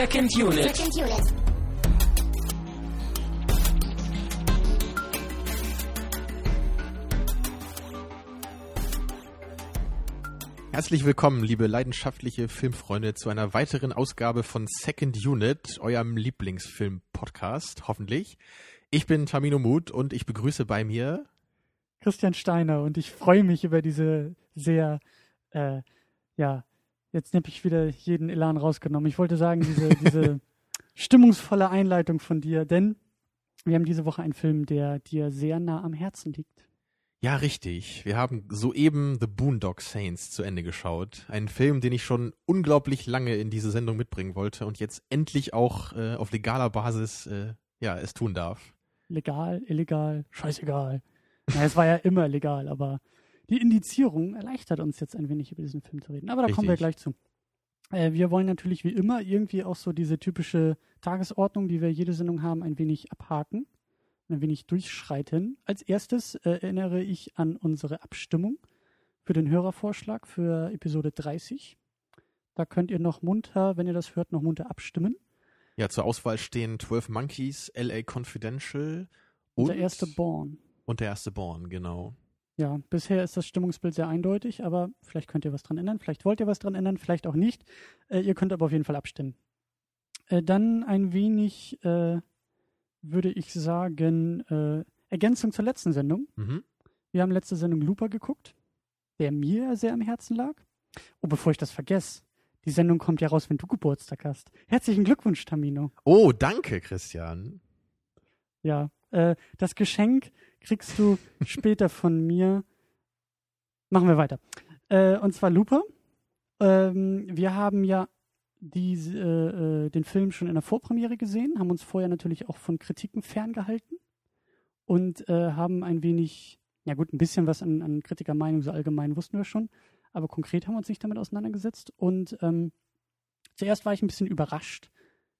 Second Unit. Second Unit. Herzlich willkommen, liebe leidenschaftliche Filmfreunde, zu einer weiteren Ausgabe von Second Unit, eurem Lieblingsfilm-Podcast, hoffentlich. Ich bin Tamino Mut und ich begrüße bei mir Christian Steiner und ich freue mich über diese sehr, äh, ja, jetzt habe ich wieder jeden Elan rausgenommen. Ich wollte sagen, diese, diese stimmungsvolle Einleitung von dir, denn wir haben diese Woche einen Film, der dir sehr nah am Herzen liegt. Ja, richtig. Wir haben soeben The Boondock Saints zu Ende geschaut. Ein Film, den ich schon unglaublich lange in diese Sendung mitbringen wollte und jetzt endlich auch äh, auf legaler Basis äh, ja, es tun darf. Legal, illegal, scheißegal. Na, es war ja immer legal, aber die Indizierung erleichtert uns jetzt ein wenig über diesen Film zu reden. Aber da kommen wir Richtig. gleich zu. Äh, wir wollen natürlich wie immer irgendwie auch so diese typische Tagesordnung, die wir jede Sendung haben, ein wenig abhaken, ein wenig durchschreiten. Als erstes äh, erinnere ich an unsere Abstimmung für den Hörervorschlag für Episode 30. Da könnt ihr noch munter, wenn ihr das hört, noch munter abstimmen. Ja, zur Auswahl stehen 12 Monkeys, LA Confidential und, Unser erste Born. und der erste Born, genau. Ja, bisher ist das Stimmungsbild sehr eindeutig, aber vielleicht könnt ihr was dran ändern, vielleicht wollt ihr was dran ändern, vielleicht auch nicht. Äh, ihr könnt aber auf jeden Fall abstimmen. Äh, dann ein wenig, äh, würde ich sagen, äh, Ergänzung zur letzten Sendung. Mhm. Wir haben letzte Sendung Looper geguckt, der mir sehr am Herzen lag. Oh, bevor ich das vergesse, die Sendung kommt ja raus, wenn du Geburtstag hast. Herzlichen Glückwunsch, Tamino. Oh, danke, Christian. Ja, äh, das Geschenk kriegst du später von mir. Machen wir weiter. Äh, und zwar Looper. Ähm, wir haben ja diese, äh, äh, den Film schon in der Vorpremiere gesehen, haben uns vorher natürlich auch von Kritiken ferngehalten und äh, haben ein wenig, ja gut, ein bisschen was an, an Kritikermeinung so allgemein wussten wir schon, aber konkret haben wir uns nicht damit auseinandergesetzt. Und ähm, zuerst war ich ein bisschen überrascht,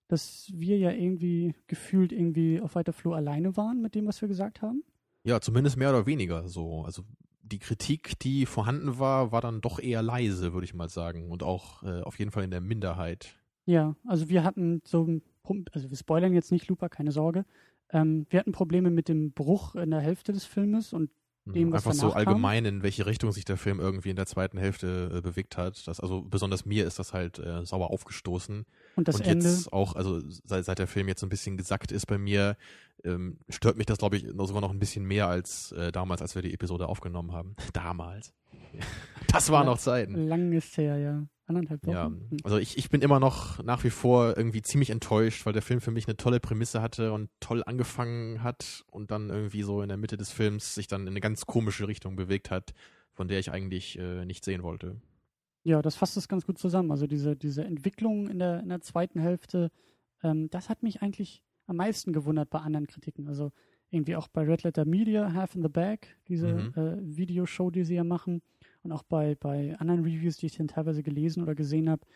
dass wir ja irgendwie gefühlt irgendwie auf weiter Flur alleine waren mit dem, was wir gesagt haben. Ja, zumindest mehr oder weniger so. Also die Kritik, die vorhanden war, war dann doch eher leise, würde ich mal sagen. Und auch äh, auf jeden Fall in der Minderheit. Ja, also wir hatten so, ein Pum- also wir spoilern jetzt nicht Looper, keine Sorge. Ähm, wir hatten Probleme mit dem Bruch in der Hälfte des Filmes und Dem, Mhm. Einfach so danach kam? allgemein, in welche Richtung sich der Film irgendwie in der zweiten Hälfte äh, bewegt hat. Das, also besonders mir ist das halt äh, sauer aufgestoßen. und das und Ende. jetzt auch, also seit, seit der Film jetzt so ein bisschen gesackt ist bei mir, ähm, stört mich das, glaube ich, sogar noch ein bisschen mehr als äh, damals, als wir die Episode aufgenommen haben. damals. Das waren noch Zeiten. Lang ist her, ja. Anderthalb Wochen. Ja, Hm. also ich, ich bin immer noch nach wie vor irgendwie ziemlich enttäuscht, weil der Film für mich eine tolle Prämisse hatte und toll angefangen hat und dann irgendwie so in der Mitte des Films sich dann in eine ganz komische Richtung bewegt hat, von der ich eigentlich äh, nicht sehen wollte. Ja, das fasst es ganz gut zusammen. Also diese, diese Entwicklung in der, in der zweiten Hälfte, ähm, das hat mich eigentlich am meisten gewundert bei anderen Kritiken. Also irgendwie auch bei Red Letter Media, Half in the Bag, diese Mhm. äh, Videoshow, die sie ja machen. Und auch bei, bei anderen Reviews, die ich dann teilweise gelesen oder gesehen habe.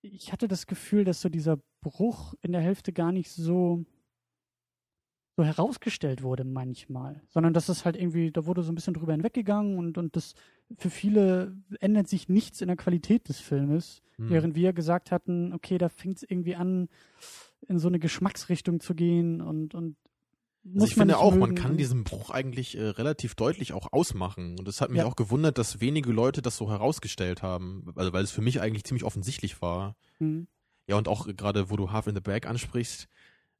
Ich hatte das Gefühl, dass so dieser Bruch in der Hälfte gar nicht so, so herausgestellt wurde manchmal, sondern dass es halt irgendwie, da wurde so ein bisschen drüber hinweggegangen und, und das für viele ändert sich nichts in der Qualität des Filmes, Hm. während wir gesagt hatten, okay, da fängt es irgendwie an, in so eine Geschmacksrichtung zu gehen und, und Also ich man finde auch, man mögen kann und- diesen Bruch eigentlich äh, relativ deutlich auch ausmachen. Und es hat mich Ja. auch gewundert, dass wenige Leute das so herausgestellt haben. Also weil es für mich eigentlich ziemlich offensichtlich war. Hm. Ja, und auch gerade, wo du Half in the Bag ansprichst,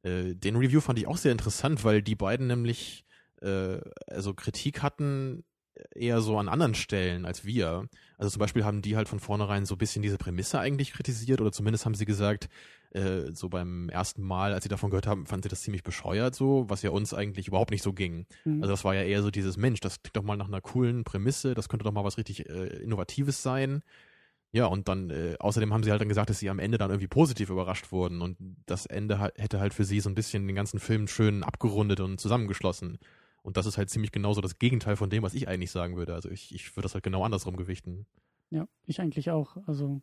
äh, den Review fand ich auch sehr interessant, weil die beiden nämlich äh, also Kritik hatten eher so an anderen Stellen als wir. Also zum Beispiel haben die halt von vornherein so ein bisschen diese Prämisse eigentlich kritisiert oder zumindest haben sie gesagt, äh, so beim ersten Mal, als sie davon gehört haben, fanden sie das ziemlich bescheuert so, was ja uns eigentlich überhaupt nicht so ging. Hm. Also das war ja eher so dieses Mensch, das klingt doch mal nach einer coolen Prämisse, das könnte doch mal was richtig äh, Innovatives sein. Ja, und dann, äh, außerdem haben sie halt dann gesagt, dass sie am Ende dann irgendwie positiv überrascht wurden und das Ende ha- hätte halt für sie so ein bisschen den ganzen Film schön abgerundet und zusammengeschlossen. Und das ist halt ziemlich genauso das Gegenteil von dem, was ich eigentlich sagen würde. Also ich, ich würde das halt genau andersrum gewichten. ja, ich eigentlich auch. Also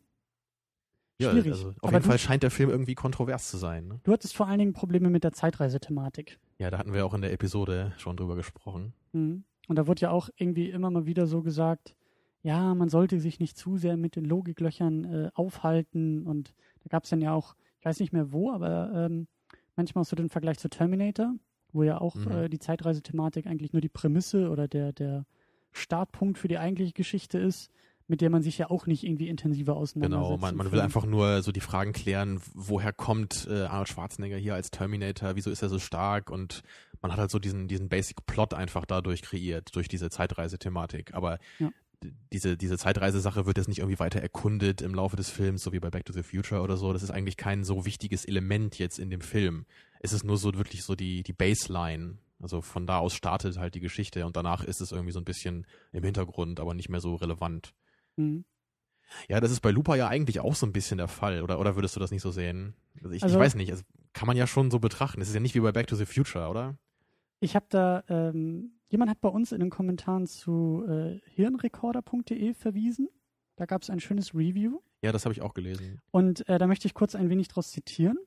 Ja, Schwierig. also auf Aber jeden du- Fall scheint der Film irgendwie kontrovers zu sein. Ne? du hattest vor allen Dingen Probleme mit der Zeitreisethematik. Ja, da hatten wir auch in der Episode schon drüber gesprochen. Mhm. Und da wurde ja auch irgendwie immer mal wieder so gesagt, ja, man sollte sich nicht zu sehr mit den Logiklöchern äh, aufhalten. Und da gab es dann ja auch ich weiß nicht mehr wo, aber ähm, manchmal auch so den Vergleich zu Terminator, wo ja auch Mhm. äh, die Zeitreisethematik eigentlich nur die Prämisse oder der, der Startpunkt für die eigentliche Geschichte ist, mit der man sich ja auch nicht irgendwie intensiver auseinandersetzt. Genau, man, man will einfach nur so die Fragen klären, woher kommt äh, Arnold Schwarzenegger hier als Terminator, wieso ist er so stark und man hat halt so diesen, diesen Basic Plot einfach dadurch kreiert, durch diese Zeitreise-Thematik. Aber Ja. diese, diese Zeitreisesache wird jetzt nicht irgendwie weiter erkundet im Laufe des Films, so wie bei Back to the Future oder so. Das ist eigentlich kein so wichtiges Element jetzt in dem Film. Es ist nur so wirklich so die, die Baseline. Also von da aus startet halt die Geschichte und danach ist es irgendwie so ein bisschen im Hintergrund, aber nicht mehr so relevant. Mhm. Ja, das ist bei Looper ja eigentlich auch so ein bisschen der Fall. Oder, oder würdest du das nicht so sehen? Also ich, Also- ich weiß nicht. Also kann man ja schon so betrachten. Es ist ja nicht wie bei Back to the Future, oder? Ich habe da, ähm, jemand hat bei uns in den Kommentaren zu äh, hirnrekorder.de verwiesen. Da gab es ein schönes Review. Ja, das habe ich auch gelesen. Und äh, da möchte ich kurz ein wenig draus zitieren.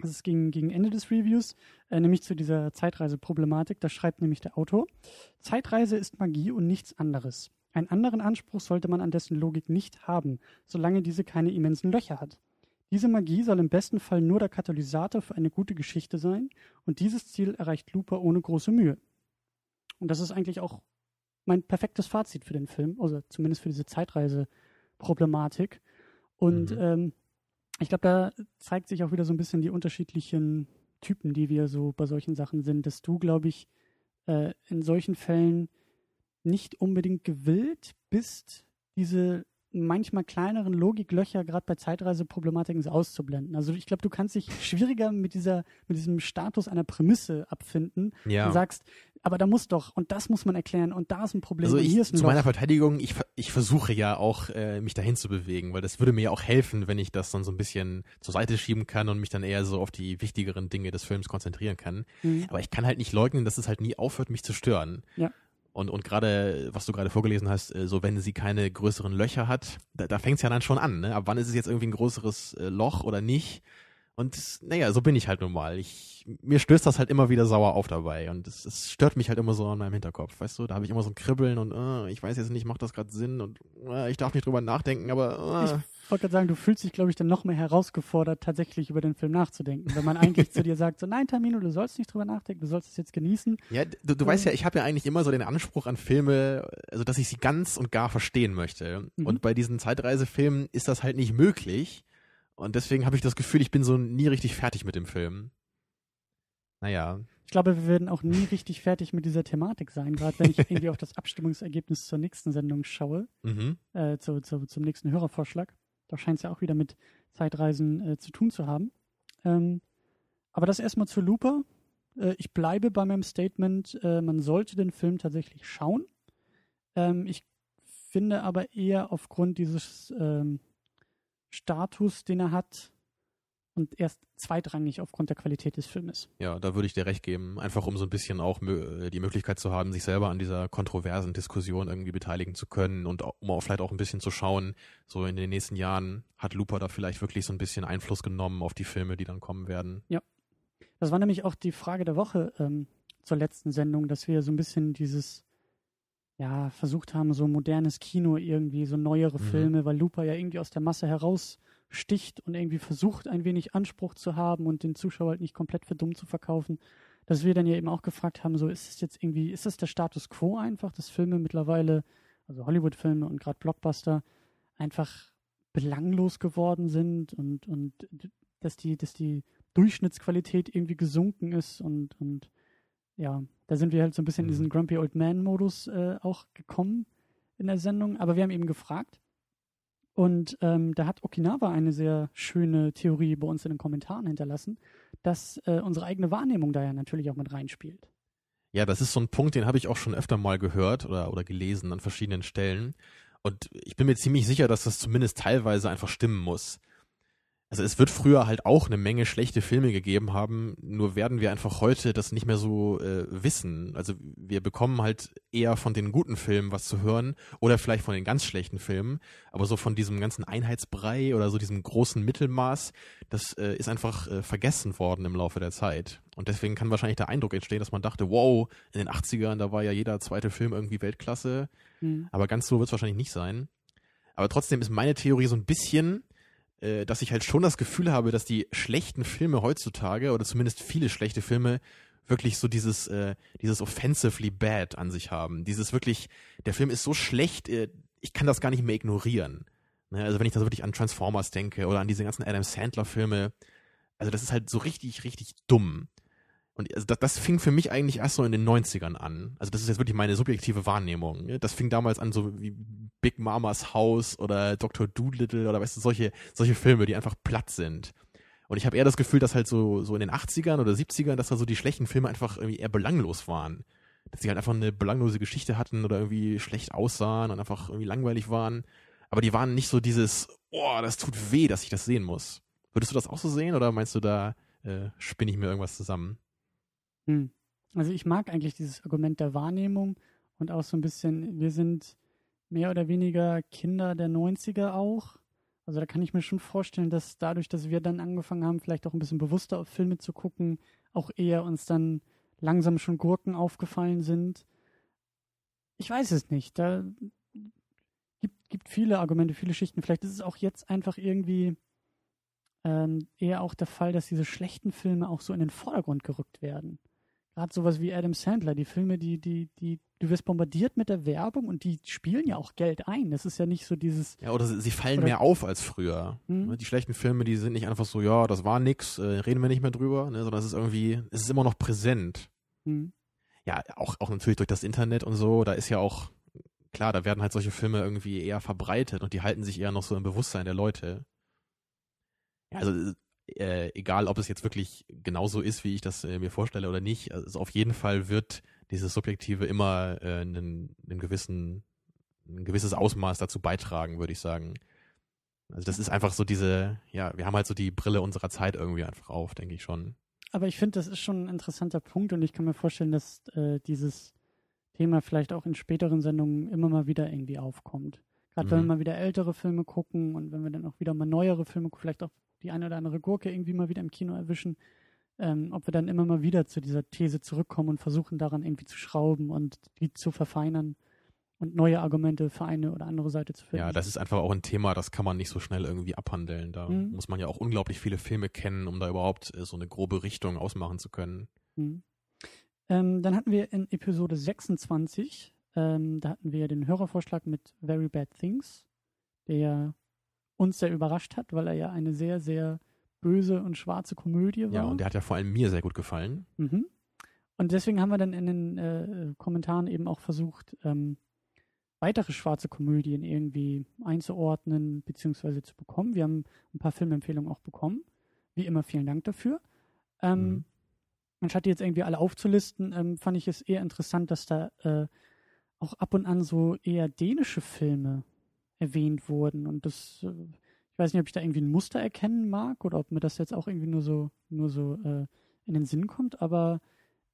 Das ist gegen, gegen Ende des Reviews, äh, nämlich zu dieser Zeitreiseproblematik. Da schreibt nämlich der Autor, Zeitreise ist Magie und nichts anderes. Einen anderen Anspruch sollte man an dessen Logik nicht haben, solange diese keine immensen Löcher hat. Diese Magie soll im besten Fall nur der Katalysator für eine gute Geschichte sein und dieses Ziel erreicht Looper ohne große Mühe. Und das ist eigentlich auch mein perfektes Fazit für den Film, also zumindest für diese Zeitreise-Problematik. Und Mhm. ähm, ich glaube, da zeigt sich auch wieder so ein bisschen die unterschiedlichen Typen, die wir so bei solchen Sachen sind, dass du, glaube ich, äh, in solchen Fällen nicht unbedingt gewillt bist, diese manchmal kleineren Logiklöcher gerade bei Zeitreiseproblematiken so auszublenden. Also ich glaube, du kannst dich schwieriger mit dieser, mit diesem Status einer Prämisse abfinden Ja. und sagst, aber da muss doch und das muss man erklären und da ist ein Problem Also ich, hier ist ein zu Loch. meiner Verteidigung, ich, ich versuche ja auch, äh, mich dahin zu bewegen, weil das würde mir ja auch helfen, wenn ich das dann so ein bisschen zur Seite schieben kann und mich dann eher so auf die wichtigeren Dinge des Films konzentrieren kann. Mhm. Aber ich kann halt nicht leugnen, dass es halt nie aufhört, mich zu stören. Ja. Und, und gerade, was du gerade vorgelesen hast, äh, so wenn sie keine größeren Löcher hat, da, da fängt es ja dann schon an. Ne? Ab wann ist es jetzt irgendwie ein größeres äh, Loch oder nicht? Und naja, so bin ich halt nun mal. Ich, mir stößt das halt immer wieder sauer auf dabei. Und es, es stört mich halt immer so an meinem Hinterkopf. Weißt du, da habe ich immer so ein Kribbeln und äh, ich weiß jetzt nicht, macht das gerade Sinn und äh, ich darf nicht drüber nachdenken, aber äh, Ich wollte gerade sagen, du fühlst dich, glaube ich, dann noch mehr herausgefordert, tatsächlich über den Film nachzudenken. Wenn man eigentlich zu dir sagt, so nein, Tamino, du sollst nicht drüber nachdenken, du sollst es jetzt genießen. Ja, du, du weißt ja, ich habe ja eigentlich immer so den Anspruch an Filme, also dass ich sie ganz und gar verstehen möchte. Mhm. Und bei diesen Zeitreisefilmen ist das halt nicht möglich. Und deswegen habe ich das Gefühl, ich bin so nie richtig fertig mit dem Film. Naja, Ich glaube, wir werden auch nie richtig fertig mit dieser Thematik sein, gerade wenn ich irgendwie auf das Abstimmungsergebnis zur nächsten Sendung schaue, mhm. äh, zu, zu, zum nächsten Hörervorschlag. Da scheint es ja auch wieder mit Zeitreisen äh, zu tun zu haben. Ähm, aber das erstmal zu Looper. Äh, ich bleibe bei meinem Statement, äh, man sollte den Film tatsächlich schauen. Ähm, ich finde aber eher aufgrund dieses ähm, Status, den er hat, und erst zweitrangig aufgrund der Qualität des Filmes. ja, da würde ich dir recht geben. Einfach um so ein bisschen auch mö- die Möglichkeit zu haben, sich selber an dieser kontroversen Diskussion irgendwie beteiligen zu können und um auch vielleicht auch ein bisschen zu schauen, so in den nächsten Jahren hat Looper da vielleicht wirklich so ein bisschen Einfluss genommen auf die Filme, die dann kommen werden. Das war nämlich auch die Frage der Woche ähm, zur letzten Sendung, dass wir so ein bisschen dieses, ja, versucht haben, so modernes Kino irgendwie, so neuere Mhm. Filme, weil Looper ja irgendwie aus der Masse heraussticht und irgendwie versucht, ein wenig Anspruch zu haben und den Zuschauer halt nicht komplett für dumm zu verkaufen. Dass wir dann ja eben auch gefragt haben, so ist es jetzt irgendwie, ist das der Status quo einfach, dass Filme mittlerweile, also Hollywood-Filme und gerade Blockbuster, einfach belanglos geworden sind und, und dass die, dass die Durchschnittsqualität irgendwie gesunken ist und, und ja, da sind wir halt so ein bisschen in Mhm. diesen Grumpy Old Man-Modus äh, auch gekommen in der Sendung. Aber wir haben eben gefragt und ähm, da hat Okinawa eine sehr schöne Theorie bei uns in den Kommentaren hinterlassen, dass äh, unsere eigene Wahrnehmung da ja natürlich auch mit reinspielt. Ja, das ist so ein Punkt, den habe ich auch schon öfter mal gehört oder, oder gelesen an verschiedenen Stellen. Und ich bin mir ziemlich sicher, dass das zumindest teilweise einfach stimmen muss. Also es wird früher halt auch eine Menge schlechte Filme gegeben haben, nur werden wir einfach heute das nicht mehr so äh, wissen. Also wir bekommen halt eher von den guten Filmen was zu hören oder vielleicht von den ganz schlechten Filmen, aber so von diesem ganzen Einheitsbrei oder so diesem großen Mittelmaß, das äh, ist einfach äh, vergessen worden im Laufe der Zeit. Und deswegen kann wahrscheinlich der Eindruck entstehen, dass man dachte, wow, in den 80ern, da war ja jeder zweite Film irgendwie Weltklasse. Hm. Aber ganz so wird es wahrscheinlich nicht sein. Aber trotzdem ist meine Theorie so ein bisschen, äh, dass ich halt schon das Gefühl habe, dass die schlechten Filme heutzutage, oder zumindest viele schlechte Filme, wirklich so dieses, äh, dieses offensively bad an sich haben. Dieses wirklich, der Film ist so schlecht, äh, ich kann das gar nicht mehr ignorieren. Ne? Also wenn ich da wirklich an Transformers denke oder an diese ganzen Adam Sandler-Filme, also das ist halt so richtig, richtig dumm. Und also das, das fing für mich eigentlich erst so in den 90ern an. Also das ist jetzt wirklich meine subjektive Wahrnehmung. Ne? Das fing damals an so wie Big Mamas Haus oder Dr. Doolittle oder weißt du, solche, solche Filme, die einfach platt sind. Und ich habe eher das Gefühl, dass halt so, so in den 80ern oder 70ern, dass da so die schlechten Filme einfach irgendwie eher belanglos waren. Dass sie halt einfach eine belanglose Geschichte hatten oder irgendwie schlecht aussahen und einfach irgendwie langweilig waren. Aber die waren nicht so dieses, oh, das tut weh, dass ich das sehen muss. Würdest du das auch so sehen oder meinst du, da äh, spinne ich mir irgendwas zusammen? Hm. Also ich mag eigentlich dieses Argument der Wahrnehmung und auch so ein bisschen, wir sind mehr oder weniger Kinder der 90er auch. Also da kann ich mir schon vorstellen, dass dadurch, dass wir dann angefangen haben, vielleicht auch ein bisschen bewusster auf Filme zu gucken, auch eher uns dann langsam schon Gurken aufgefallen sind. Ich weiß es nicht. Da gibt, gibt viele Argumente, viele Schichten. Vielleicht ist es auch jetzt einfach irgendwie ähm, eher auch der Fall, dass diese schlechten Filme auch so in den Vordergrund gerückt werden gerade sowas wie Adam Sandler, die Filme, die, die, die, du wirst bombardiert mit der Werbung und die spielen ja auch Geld ein. Das ist ja nicht so dieses. Ja, oder sie fallen oder, mehr auf als früher. Mhm. Die schlechten Filme, die sind nicht einfach so, ja, das war nix, äh, reden wir nicht mehr drüber, ne, sondern es ist irgendwie, es ist immer noch präsent. Mhm. Ja, auch, auch natürlich durch das Internet und so, da ist ja auch, klar, da werden halt solche Filme irgendwie eher verbreitet und die halten sich eher noch so im Bewusstsein der Leute. Ja, also äh, egal ob es jetzt wirklich genauso ist, wie ich das äh, mir vorstelle oder nicht, also auf jeden Fall wird dieses Subjektive immer äh, einen, einen gewissen, ein gewisses Ausmaß dazu beitragen, würde ich sagen. Also das ist einfach so diese, ja, wir haben halt so die Brille unserer Zeit irgendwie einfach auf, denke ich schon. Aber ich finde, das ist schon ein interessanter Punkt und ich kann mir vorstellen, dass äh, dieses Thema vielleicht auch in späteren Sendungen immer mal wieder irgendwie aufkommt. Gerade mhm. wenn wir mal wieder ältere Filme gucken und wenn wir dann auch wieder mal neuere Filme, vielleicht auch die eine oder andere Gurke irgendwie mal wieder im Kino erwischen, ähm, ob wir dann immer mal wieder zu dieser These zurückkommen und versuchen daran irgendwie zu schrauben und die zu verfeinern und neue Argumente für eine oder andere Seite zu finden. Ja, das ist einfach auch ein Thema, das kann man nicht so schnell irgendwie abhandeln. Da mhm. muss man ja auch unglaublich viele Filme kennen, um da überhaupt äh, so eine grobe Richtung ausmachen zu können. Mhm. Ähm, dann hatten wir in Episode 26, ähm, da hatten wir den Hörervorschlag mit Very Bad Things, der uns sehr überrascht hat, weil er ja eine sehr, sehr böse und schwarze Komödie war. Ja, und der hat ja vor allem mir sehr gut gefallen. Mhm. Und deswegen haben wir dann in den äh, Kommentaren eben auch versucht, ähm, weitere schwarze Komödien irgendwie einzuordnen bzw. zu bekommen. Wir haben ein paar Filmempfehlungen auch bekommen. Wie immer vielen Dank dafür. Ähm, mhm. Anstatt die jetzt irgendwie alle aufzulisten, ähm, fand ich es eher interessant, dass da äh, auch ab und an so eher dänische Filme erwähnt wurden. Und das, äh, ich weiß nicht, ob ich da irgendwie ein Muster erkennen mag oder ob mir das jetzt auch irgendwie nur so, nur so äh, in den Sinn kommt, aber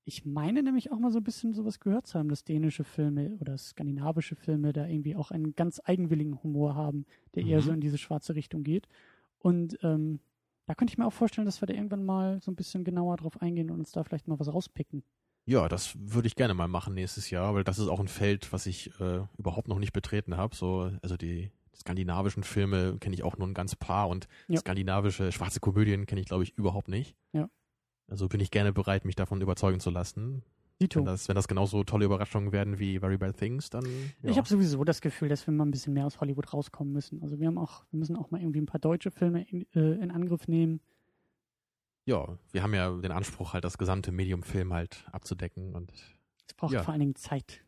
ich meine nämlich auch mal so ein bisschen sowas gehört zu haben, dass dänische Filme oder skandinavische Filme da irgendwie auch einen ganz eigenwilligen Humor haben, der mhm. eher so in diese schwarze Richtung geht. Und ähm, da könnte ich mir auch vorstellen, dass wir da irgendwann mal so ein bisschen genauer drauf eingehen und uns da vielleicht mal was rauspicken. Ja, das würde ich gerne mal machen nächstes Jahr, weil das ist auch ein Feld, was ich äh, überhaupt noch nicht betreten habe. So, also die skandinavischen Filme kenne ich auch nur ein ganz paar und ja. skandinavische schwarze Komödien kenne ich, glaube ich, überhaupt nicht. Ja. Also bin ich gerne bereit, mich davon überzeugen zu lassen. Wenn das, wenn das genauso tolle Überraschungen werden wie Very Bad Things, dann. Ja. Ich habe sowieso das Gefühl, dass wir mal ein bisschen mehr aus Hollywood rauskommen müssen. Also wir haben auch, wir müssen auch mal irgendwie ein paar deutsche Filme in, äh, in Angriff nehmen ja, wir haben ja den Anspruch, halt das gesamte Medium Film halt abzudecken und. Es braucht ja. vor allen Dingen Zeit.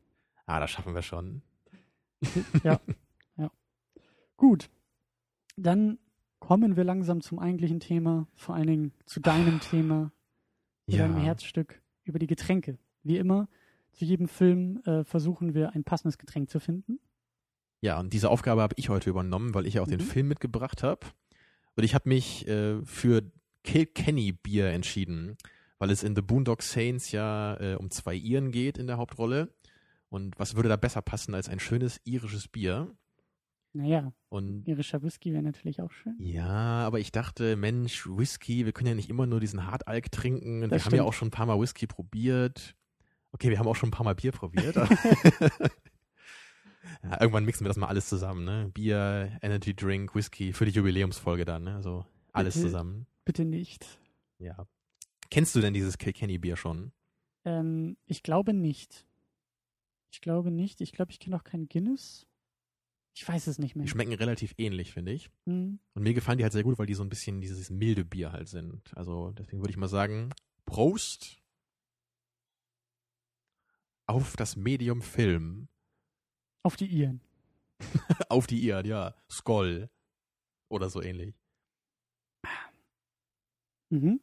Ah, das schaffen wir schon. ja, ja. Gut. Dann kommen wir langsam zum eigentlichen Thema, vor allen Dingen zu deinem Thema, zu ja. deinem Herzstück über die Getränke. Wie immer, zu jedem Film äh, versuchen wir ein passendes Getränk zu finden. Ja, und diese Aufgabe habe ich heute übernommen, weil ich ja auch mhm. den Film mitgebracht habe. Und ich habe mich äh, für Kilkenny Bier entschieden, weil es in The Boondock Saints ja äh, um zwei Iren geht in der Hauptrolle. Und was würde da besser passen als ein schönes irisches Bier? Naja, und irischer Whisky wäre natürlich auch schön. Ja, aber ich dachte, Mensch, Whisky, wir können ja nicht immer nur diesen Hartalk trinken. Wir stimmt. haben ja auch schon ein paar Mal Whisky probiert. Okay, wir haben auch schon ein paar Mal Bier probiert. Ja, irgendwann mixen wir das mal alles zusammen, ne? Bier, Energy Drink, Whisky für die Jubiläumsfolge dann, ne? Also alles zusammen. Bitte nicht. Ja. Kennst du denn dieses Kilkenny Bier schon? Ähm, ich glaube nicht. Ich glaube nicht. Ich glaube, ich kenne auch kein Guinness. Ich weiß es nicht mehr. Die schmecken relativ ähnlich, finde ich. Hm. Und mir gefallen die halt sehr gut, weil die so ein bisschen dieses milde Bier halt sind. Also deswegen würde ich mal sagen, Prost auf das Medium Film. Auf die Iren. auf die Iren, ja. Skoll. Oder so ähnlich. Mhm.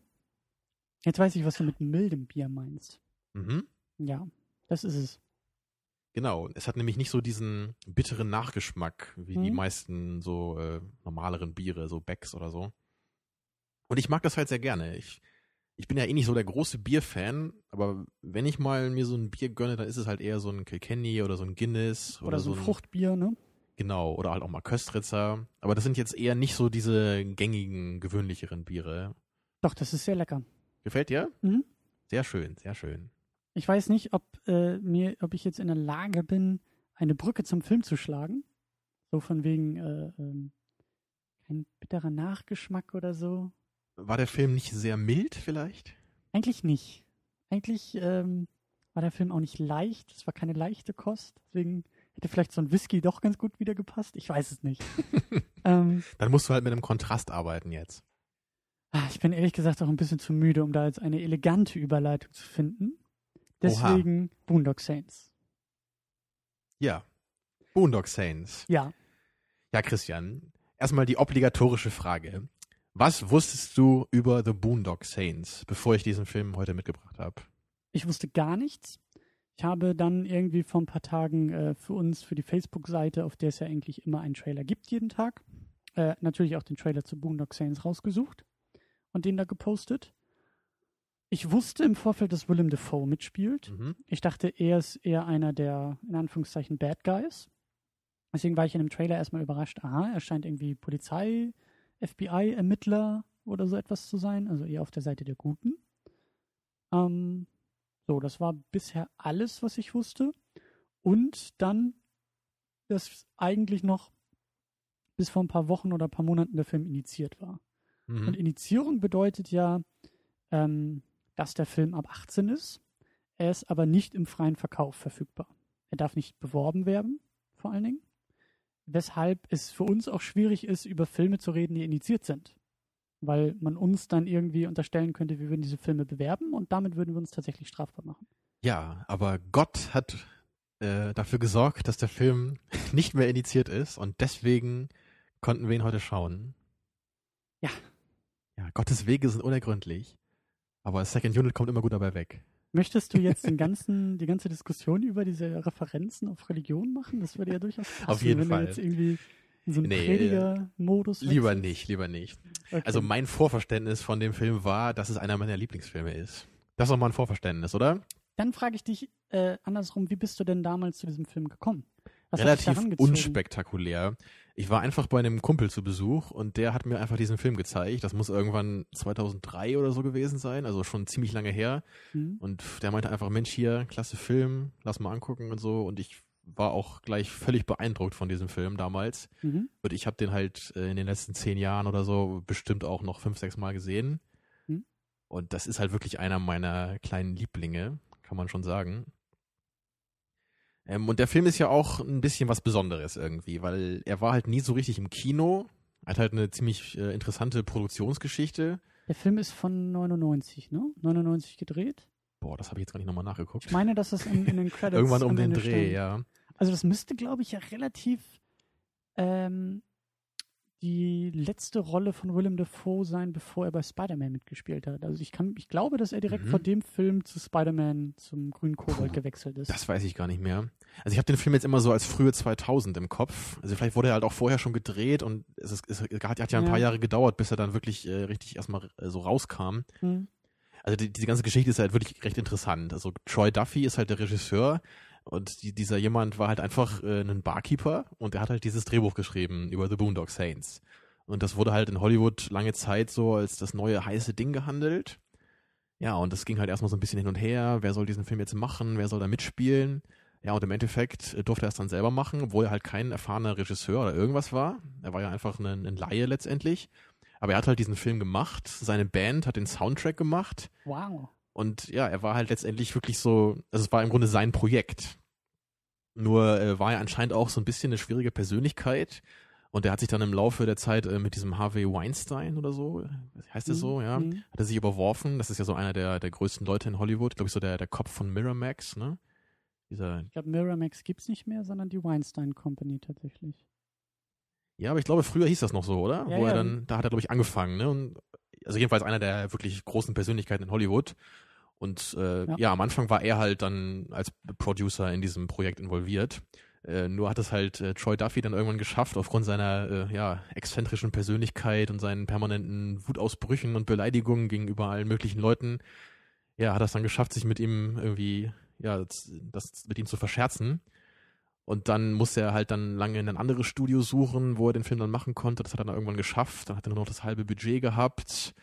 Jetzt weiß ich, was du mit mildem Bier meinst. Mhm. Ja, das ist es. Genau. Es hat nämlich nicht so diesen bitteren Nachgeschmack wie die Mhm. meisten so äh, normaleren Biere, so Becks oder so. Und ich mag das halt sehr gerne. Ich, ich bin ja eh nicht so der große Bierfan, aber wenn ich mal mir so ein Bier gönne, dann ist es halt eher so ein Kilkenny oder so ein Guinness Oder, so ein Fruchtbier, ne? Genau, oder halt auch mal Köstritzer. Aber das sind jetzt eher nicht so diese gängigen, gewöhnlicheren Biere. Doch, das ist sehr lecker. Gefällt dir? Mhm. Sehr schön, sehr schön. Ich weiß nicht, ob, äh, mir, ob ich jetzt in der Lage bin, eine Brücke zum Film zu schlagen. So von wegen äh, ähm, kein bitterer Nachgeschmack oder so. War der Film nicht sehr mild vielleicht? Eigentlich nicht. Eigentlich ähm, war der Film auch nicht leicht. Es war keine leichte Kost. Deswegen hätte vielleicht so ein Whisky doch ganz gut wieder gepasst. Ich weiß es nicht. ähm, Dann musst du halt mit einem Kontrast arbeiten jetzt. Ah, ich bin ehrlich gesagt auch ein bisschen zu müde, um da jetzt eine elegante Überleitung zu finden. Deswegen Boondock Saints. Ja. Boondock Saints. Ja, Ja, Christian. Erstmal die obligatorische Frage. Was wusstest du über The Boondock Saints, bevor ich diesen Film heute mitgebracht habe? ich wusste gar nichts. Ich habe dann irgendwie vor ein paar Tagen äh, für uns, für die Facebook-Seite, auf der es ja eigentlich immer einen Trailer gibt jeden Tag, äh, natürlich auch den Trailer zu Boondock Saints rausgesucht und den da gepostet. Ich wusste im Vorfeld, dass Willem Dafoe mitspielt. Mhm. Ich dachte, er ist eher einer der, in Anführungszeichen, Bad Guys. Deswegen war ich in dem Trailer erstmal überrascht. Aha, er scheint irgendwie Polizei, FBI-Ermittler oder so etwas zu sein. Also eher auf der Seite der Guten. Ähm, so, das war bisher alles, was ich wusste. Und dann, dass eigentlich noch bis vor ein paar Wochen oder ein paar Monaten der Film initiiert war. Und Mhm. Initiierung bedeutet ja, ähm, dass der Film ab 18 ist. Er ist aber nicht im freien Verkauf verfügbar. Er darf nicht beworben werden, vor allen Dingen. Weshalb es für uns auch schwierig ist, über Filme zu reden, die initiiert sind. Weil man uns dann irgendwie unterstellen könnte, wir würden diese Filme bewerben und damit würden wir uns tatsächlich strafbar machen. Ja, aber Gott hat äh, dafür gesorgt, dass der Film nicht mehr initiiert ist und deswegen konnten wir ihn heute schauen. Ja. Ja, Gottes Wege sind unergründlich, aber Second Unit kommt immer gut dabei weg. Möchtest du jetzt den ganzen, die ganze Diskussion über diese Referenzen auf Religion machen? Das würde ja durchaus passen, Auf jeden wenn Fall. du jetzt irgendwie in so einen Nee, Prediger-Modus Lieber wechselst. nicht, lieber nicht. Okay. Also mein Vorverständnis von dem Film war, dass es einer meiner Lieblingsfilme ist. Das ist doch mal ein Vorverständnis, oder? Dann frage ich dich äh, andersrum, wie bist du denn damals zu diesem Film gekommen? Was Relativ unspektakulär. Ich war einfach bei einem Kumpel zu Besuch und der hat mir einfach diesen Film gezeigt. Das muss irgendwann 2003 oder so gewesen sein, also schon ziemlich lange her. Hm? Und der meinte einfach, Mensch, hier, klasse Film, lass mal angucken und so. Und ich war auch gleich völlig beeindruckt von diesem Film damals. Mhm. Und ich habe den halt äh, in den letzten zehn Jahren oder so bestimmt auch noch fünf, sechs Mal gesehen. Hm. Und das ist halt wirklich einer meiner kleinen Lieblinge, kann man schon sagen. Ähm, und der Film ist ja auch ein bisschen was Besonderes irgendwie, weil er war halt nie so richtig im Kino. Hat halt eine ziemlich äh, interessante Produktionsgeschichte. Der Film ist von 99, ne? 99 gedreht. Boah, das habe ich jetzt gar nicht nochmal nachgeguckt. Ich meine, dass es in, in den Credits Irgendwann um den Dreh, stand. ja. Also das müsste, glaube ich, ja relativ ähm, die letzte Rolle von Willem Dafoe sein, bevor er bei Spider-Man mitgespielt hat. Also ich kann, ich glaube, dass er direkt Mhm. vor dem Film zu Spider-Man zum grünen Kobold Puh, gewechselt ist. Das weiß ich gar nicht mehr. Also ich habe den Film jetzt immer so als frühe 2000 im Kopf. Also vielleicht wurde er halt auch vorher schon gedreht und es, ist, es hat, hat ja ein Ja. paar Jahre gedauert, bis er dann wirklich äh, richtig erstmal äh, so rauskam. Hm. Also die, diese ganze Geschichte ist halt wirklich recht interessant. Also Troy Duffy ist halt der Regisseur und die, dieser jemand war halt einfach äh, ein Barkeeper und er hat halt dieses Drehbuch geschrieben über The Boondock Saints. Und das wurde halt in Hollywood lange Zeit so als das neue heiße Ding gehandelt. Ja, und das ging halt erstmal so ein bisschen hin und her. Wer soll diesen Film jetzt machen? Wer soll da mitspielen? Ja, und im Endeffekt äh, durfte er es dann selber machen, obwohl er halt kein erfahrener Regisseur oder irgendwas war. Er war ja einfach ein, ein Laie letztendlich. Aber er hat halt diesen Film gemacht. Seine Band hat den Soundtrack gemacht. Wow. Und ja, er war halt letztendlich wirklich so, also es war im Grunde sein Projekt. Nur äh, war er anscheinend auch so ein bisschen eine schwierige Persönlichkeit. Und er hat sich dann im Laufe der Zeit äh, mit diesem Harvey Weinstein oder so, heißt er so, ja, Mhm. hat er sich überworfen. Das ist ja so einer der, der größten Leute in Hollywood, glaube ich, so der, der Kopf von Miramax, ne? Dieser, Ich glaube, Miramax gibt's nicht mehr, sondern die Weinstein Company tatsächlich. ja, aber ich glaube, früher hieß das noch so, oder? Ja, Wo er ja. dann, da hat er, glaube ich, angefangen, ne? Und, also jedenfalls einer der wirklich großen Persönlichkeiten in Hollywood. Und äh, Ja. ja. am Anfang war er halt dann als Producer in diesem Projekt involviert. Äh, nur hat es halt äh, Troy Duffy dann irgendwann geschafft, aufgrund seiner äh, ja, exzentrischen Persönlichkeit und seinen permanenten Wutausbrüchen und Beleidigungen gegenüber allen möglichen Leuten, ja, hat es dann geschafft, sich mit ihm irgendwie, ja, das, das mit ihm zu verscherzen. Und dann musste er halt dann lange in ein anderes Studio suchen, wo er den Film dann machen konnte. Das hat er dann irgendwann geschafft. Dann hat er nur noch das halbe Budget gehabt.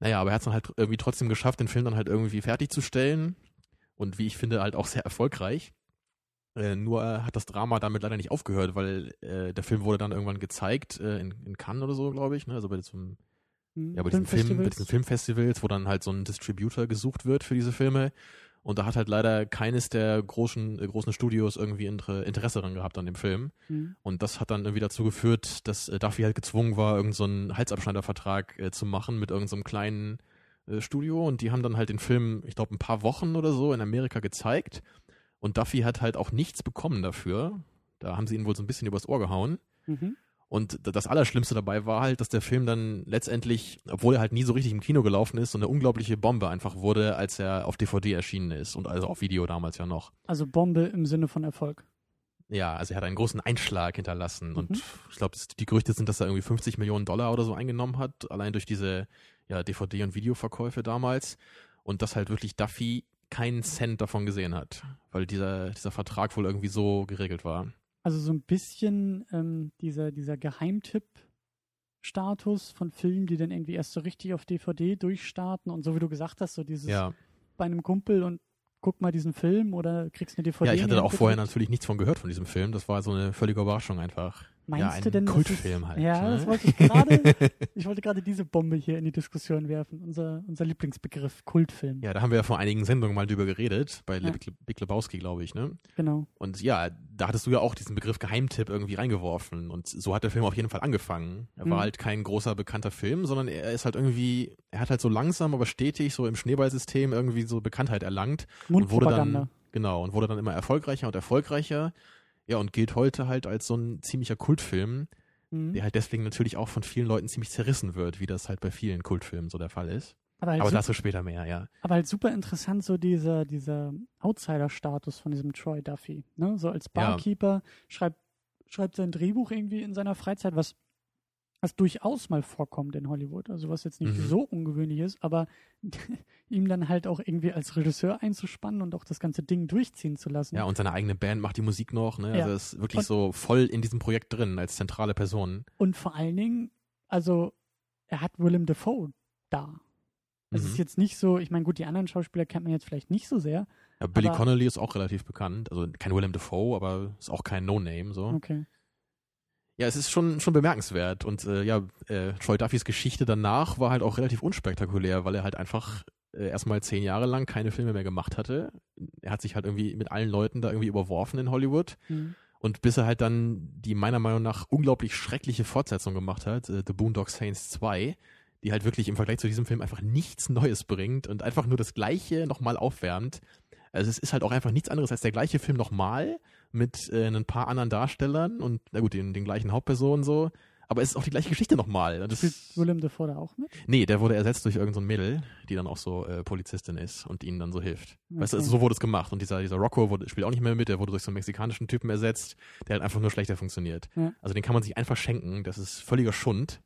Naja, aber er hat es dann halt irgendwie trotzdem geschafft, den Film dann halt irgendwie fertigzustellen. Und wie ich finde, halt auch sehr erfolgreich. Äh, nur hat das Drama damit leider nicht aufgehört, weil äh, der Film wurde dann irgendwann gezeigt, äh, in, in Cannes oder so, glaube ich. Ne? Also bei diesem, Hm, ja, bei diesen, Film, bei diesen Filmfestivals, wo dann halt so ein Distributor gesucht wird für diese Filme. Und da hat halt leider keines der großen, äh, großen Studios irgendwie Inter Interesse dran gehabt an dem Film. Hm. Und das hat dann irgendwie dazu geführt, dass äh, Duffy halt gezwungen war, irgendeinen so einen Halsabschneidervertrag äh, zu machen mit irgendeinem so einem kleinen äh, Studio. Und die haben dann halt den Film, ich glaube, ein paar Wochen oder so in Amerika gezeigt. Und Duffy hat halt auch nichts bekommen dafür. Da haben sie ihn wohl so ein bisschen übers Ohr gehauen. Mhm. Und das Allerschlimmste dabei war halt, dass der Film dann letztendlich, obwohl er halt nie so richtig im Kino gelaufen ist, so eine unglaubliche Bombe einfach wurde, als er auf DVD erschienen ist und also auf Video damals ja noch. Also Bombe im Sinne von Erfolg. Ja, also er hat einen großen Einschlag hinterlassen Mhm. und ich glaube, die Gerüchte sind, dass er irgendwie 50 Millionen Dollar oder so eingenommen hat, allein durch diese ja, DVD- und Videoverkäufe damals und dass halt wirklich Duffy keinen Cent davon gesehen hat, weil dieser, dieser Vertrag wohl irgendwie so geregelt war. Also so ein bisschen ähm, dieser, dieser Geheimtipp-Status von Filmen, die dann irgendwie erst so richtig auf DVD durchstarten und so wie du gesagt hast, so dieses Ja, bei einem Kumpel und guck mal diesen Film oder kriegst eine DVD. ja ich hatte da auch vorher natürlich nichts von gehört von diesem Film. Das war so eine völlige Überraschung einfach. Meinst ja, ein du denn, Kultfilm ist, halt. Ja, ne? das wollte ich gerade. ich wollte gerade diese Bombe hier in die Diskussion werfen. Unser, unser Lieblingsbegriff, Kultfilm. Ja, da haben wir ja vor einigen Sendungen mal drüber geredet, bei Ja. Big, Big Lebowski, glaube ich, ne? Genau. Und ja, da hattest du ja auch diesen Begriff Geheimtipp irgendwie reingeworfen. Und so hat der Film auf jeden Fall angefangen. Er war Mhm. halt kein großer bekannter Film, sondern er ist halt irgendwie, er hat halt so langsam, aber stetig so im Schneeballsystem irgendwie so Bekanntheit erlangt. Und wurde dann, genau, und wurde dann immer erfolgreicher und erfolgreicher. Ja, und gilt heute halt als so ein ziemlicher Kultfilm, Mhm. der halt deswegen natürlich auch von vielen Leuten ziemlich zerrissen wird, wie das halt bei vielen Kultfilmen so der Fall ist. Aber, halt Aber dazu später mehr, ja. aber halt super interessant, so dieser, dieser Outsider-Status von diesem Troy Duffy. Ne? So als Ja. Barkeeper schreibt, schreibt sein Drehbuch irgendwie in seiner Freizeit, was, was durchaus mal vorkommt in Hollywood. Also was jetzt nicht Mhm. so ungewöhnlich ist, aber ihm dann halt auch irgendwie als Regisseur einzuspannen und auch das ganze Ding durchziehen zu lassen. Ja, und seine eigene Band macht die Musik noch, ne? Ja. Also er ist wirklich Und- so voll in diesem Projekt drin, als zentrale Person. Und vor allen Dingen, also er hat Willem Dafoe da. Es Mhm. ist jetzt nicht so, ich meine, gut, die anderen Schauspieler kennt man jetzt vielleicht nicht so sehr. Ja, Billy Connolly ist auch relativ bekannt. Also kein Willem Dafoe, aber ist auch kein No-Name, so. Okay. Ja, es ist schon, schon bemerkenswert. Und äh, ja, äh, Troy Duffys Geschichte danach war halt auch relativ unspektakulär, weil er halt einfach äh, erstmal zehn Jahre lang keine Filme mehr gemacht hatte. Er hat sich halt irgendwie mit allen Leuten da irgendwie überworfen in Hollywood. Mhm. Und bis er halt dann die meiner Meinung nach unglaublich schreckliche Fortsetzung gemacht hat, äh, The Boondock Saints 2, die halt wirklich im Vergleich zu diesem Film einfach nichts Neues bringt und einfach nur das Gleiche nochmal aufwärmt. Also es ist halt auch einfach nichts anderes als der gleiche Film nochmal mit äh, ein paar anderen Darstellern und na gut, den, den gleichen Hauptpersonen so. Aber es ist auch die gleiche Geschichte nochmal. Das- Spielt Willem Dafoe da auch mit? Nee, der wurde ersetzt durch irgendein so Mädel, die dann auch so äh, Polizistin ist und ihnen dann so hilft. Weißt du, Okay. also so wurde es gemacht. Und dieser, dieser Rocco wurde, spielt auch nicht mehr mit, der wurde durch so einen mexikanischen Typen ersetzt, der halt einfach nur schlechter funktioniert. Ja. Also den kann man sich einfach schenken, das ist völliger Schund.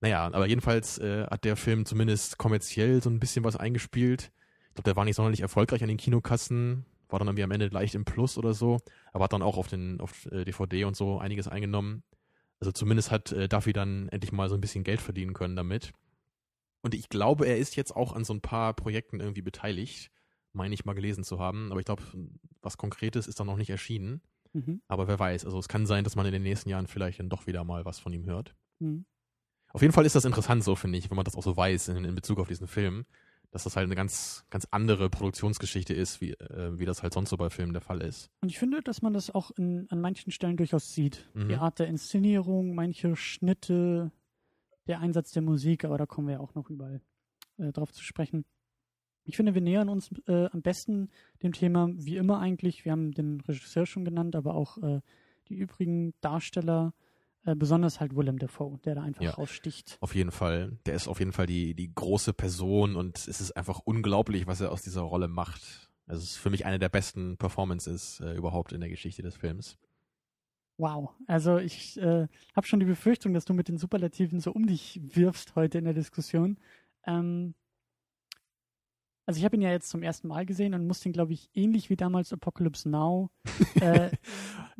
Naja, aber jedenfalls äh, hat der Film zumindest kommerziell so ein bisschen was eingespielt. Ich glaube, der war nicht sonderlich erfolgreich an den Kinokassen, war dann irgendwie am Ende leicht im Plus oder so, aber hat dann auch auf den auf äh, DVD und so einiges eingenommen. Also zumindest hat äh, Duffy dann endlich mal so ein bisschen Geld verdienen können damit. Und ich glaube, er ist jetzt auch an so ein paar Projekten irgendwie beteiligt, meine ich mal gelesen zu haben. Aber ich glaube, was Konkretes ist da noch nicht erschienen. Mhm. Aber wer weiß, also es kann sein, dass man in den nächsten Jahren vielleicht dann doch wieder mal was von ihm hört. Mhm. Auf jeden Fall ist das interessant so, finde ich, wenn man das auch so weiß in, in Bezug auf diesen Film, dass das halt eine ganz, ganz andere Produktionsgeschichte ist, wie, äh, wie das halt sonst so bei Filmen der Fall ist. Und ich finde, dass man das auch in, an manchen Stellen durchaus sieht. Mhm. Die Art der Inszenierung, manche Schnitte, der Einsatz der Musik, aber da kommen wir ja auch noch überall äh, drauf zu sprechen. Ich finde, wir nähern uns äh, am besten dem Thema, wie immer eigentlich. Wir haben den Regisseur schon genannt, aber auch äh, die übrigen Darsteller, äh, besonders halt Willem Dafoe, der da einfach Ja. raussticht. Auf jeden Fall. Der ist auf jeden Fall die, die große Person und es ist einfach unglaublich, was er aus dieser Rolle macht. Also es ist für mich eine der besten Performances äh, überhaupt in der Geschichte des Films. Wow. Also ich äh, habe schon die Befürchtung, dass du mit den Superlativen so um dich wirfst heute in der Diskussion. Ähm, also ich habe ihn ja jetzt zum ersten Mal gesehen und musste ihn, glaube ich, ähnlich wie damals Apocalypse Now. äh,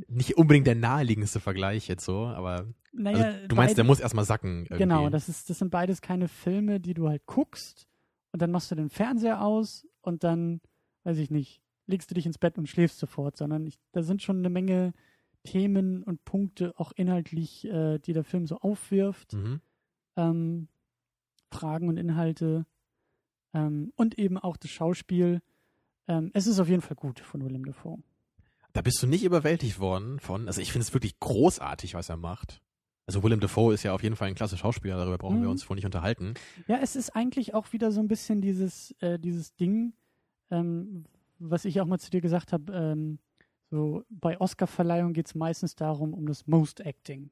Nicht unbedingt der naheliegendste Vergleich jetzt so, aber naja, also, du meinst, beide- der muss erstmal sacken. Irgendwie. Genau, das, ist, das sind beides keine Filme, die du halt guckst und dann machst du den Fernseher aus und dann, weiß ich nicht, legst du dich ins Bett und schläfst sofort, sondern ich, da sind schon eine Menge Themen und Punkte auch inhaltlich, äh, die der Film so aufwirft. Mhm. ähm, Fragen und Inhalte ähm, und eben auch das Schauspiel. Ähm, es ist auf jeden Fall gut von Willem Dafoe. Da bist du nicht überwältigt worden von, also ich finde es wirklich großartig, was er macht. Also Willem Dafoe ist ja auf jeden Fall ein klasse Schauspieler, darüber brauchen wir Mhm. uns wohl nicht unterhalten. Ja, es ist eigentlich auch wieder so ein bisschen dieses, äh, dieses Ding, ähm, was ich auch mal zu dir gesagt habe, ähm, so bei Oscar-Verleihung geht es meistens darum, um das Most Acting.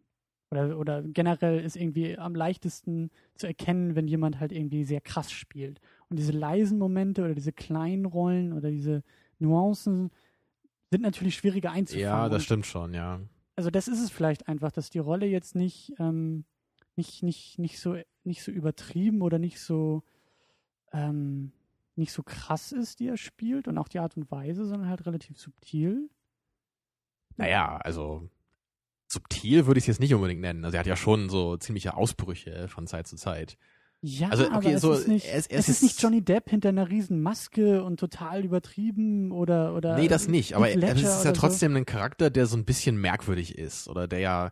Oder, oder generell ist irgendwie am leichtesten zu erkennen, wenn jemand halt irgendwie sehr krass spielt. Und diese leisen Momente oder diese kleinen Rollen oder diese Nuancen sind natürlich schwieriger einzufangen. Ja, das stimmt schon, ja. also das ist es vielleicht einfach, dass die Rolle jetzt nicht, ähm, nicht, nicht, nicht, so, nicht so übertrieben oder nicht so, ähm, nicht so krass ist, die er spielt und auch die Art und Weise, sondern halt relativ subtil. Naja, also subtil würde ich es jetzt nicht unbedingt nennen. Also er hat ja schon so ziemliche Ausbrüche von Zeit zu Zeit. Ja, Also, okay, aber es so, ist nicht, ist- er es ist nicht Johnny Depp hinter einer riesen Maske und total übertrieben oder oder nee, das nicht. Aber es ist ja trotzdem ein Charakter, der so ein bisschen merkwürdig ist. Oder der ja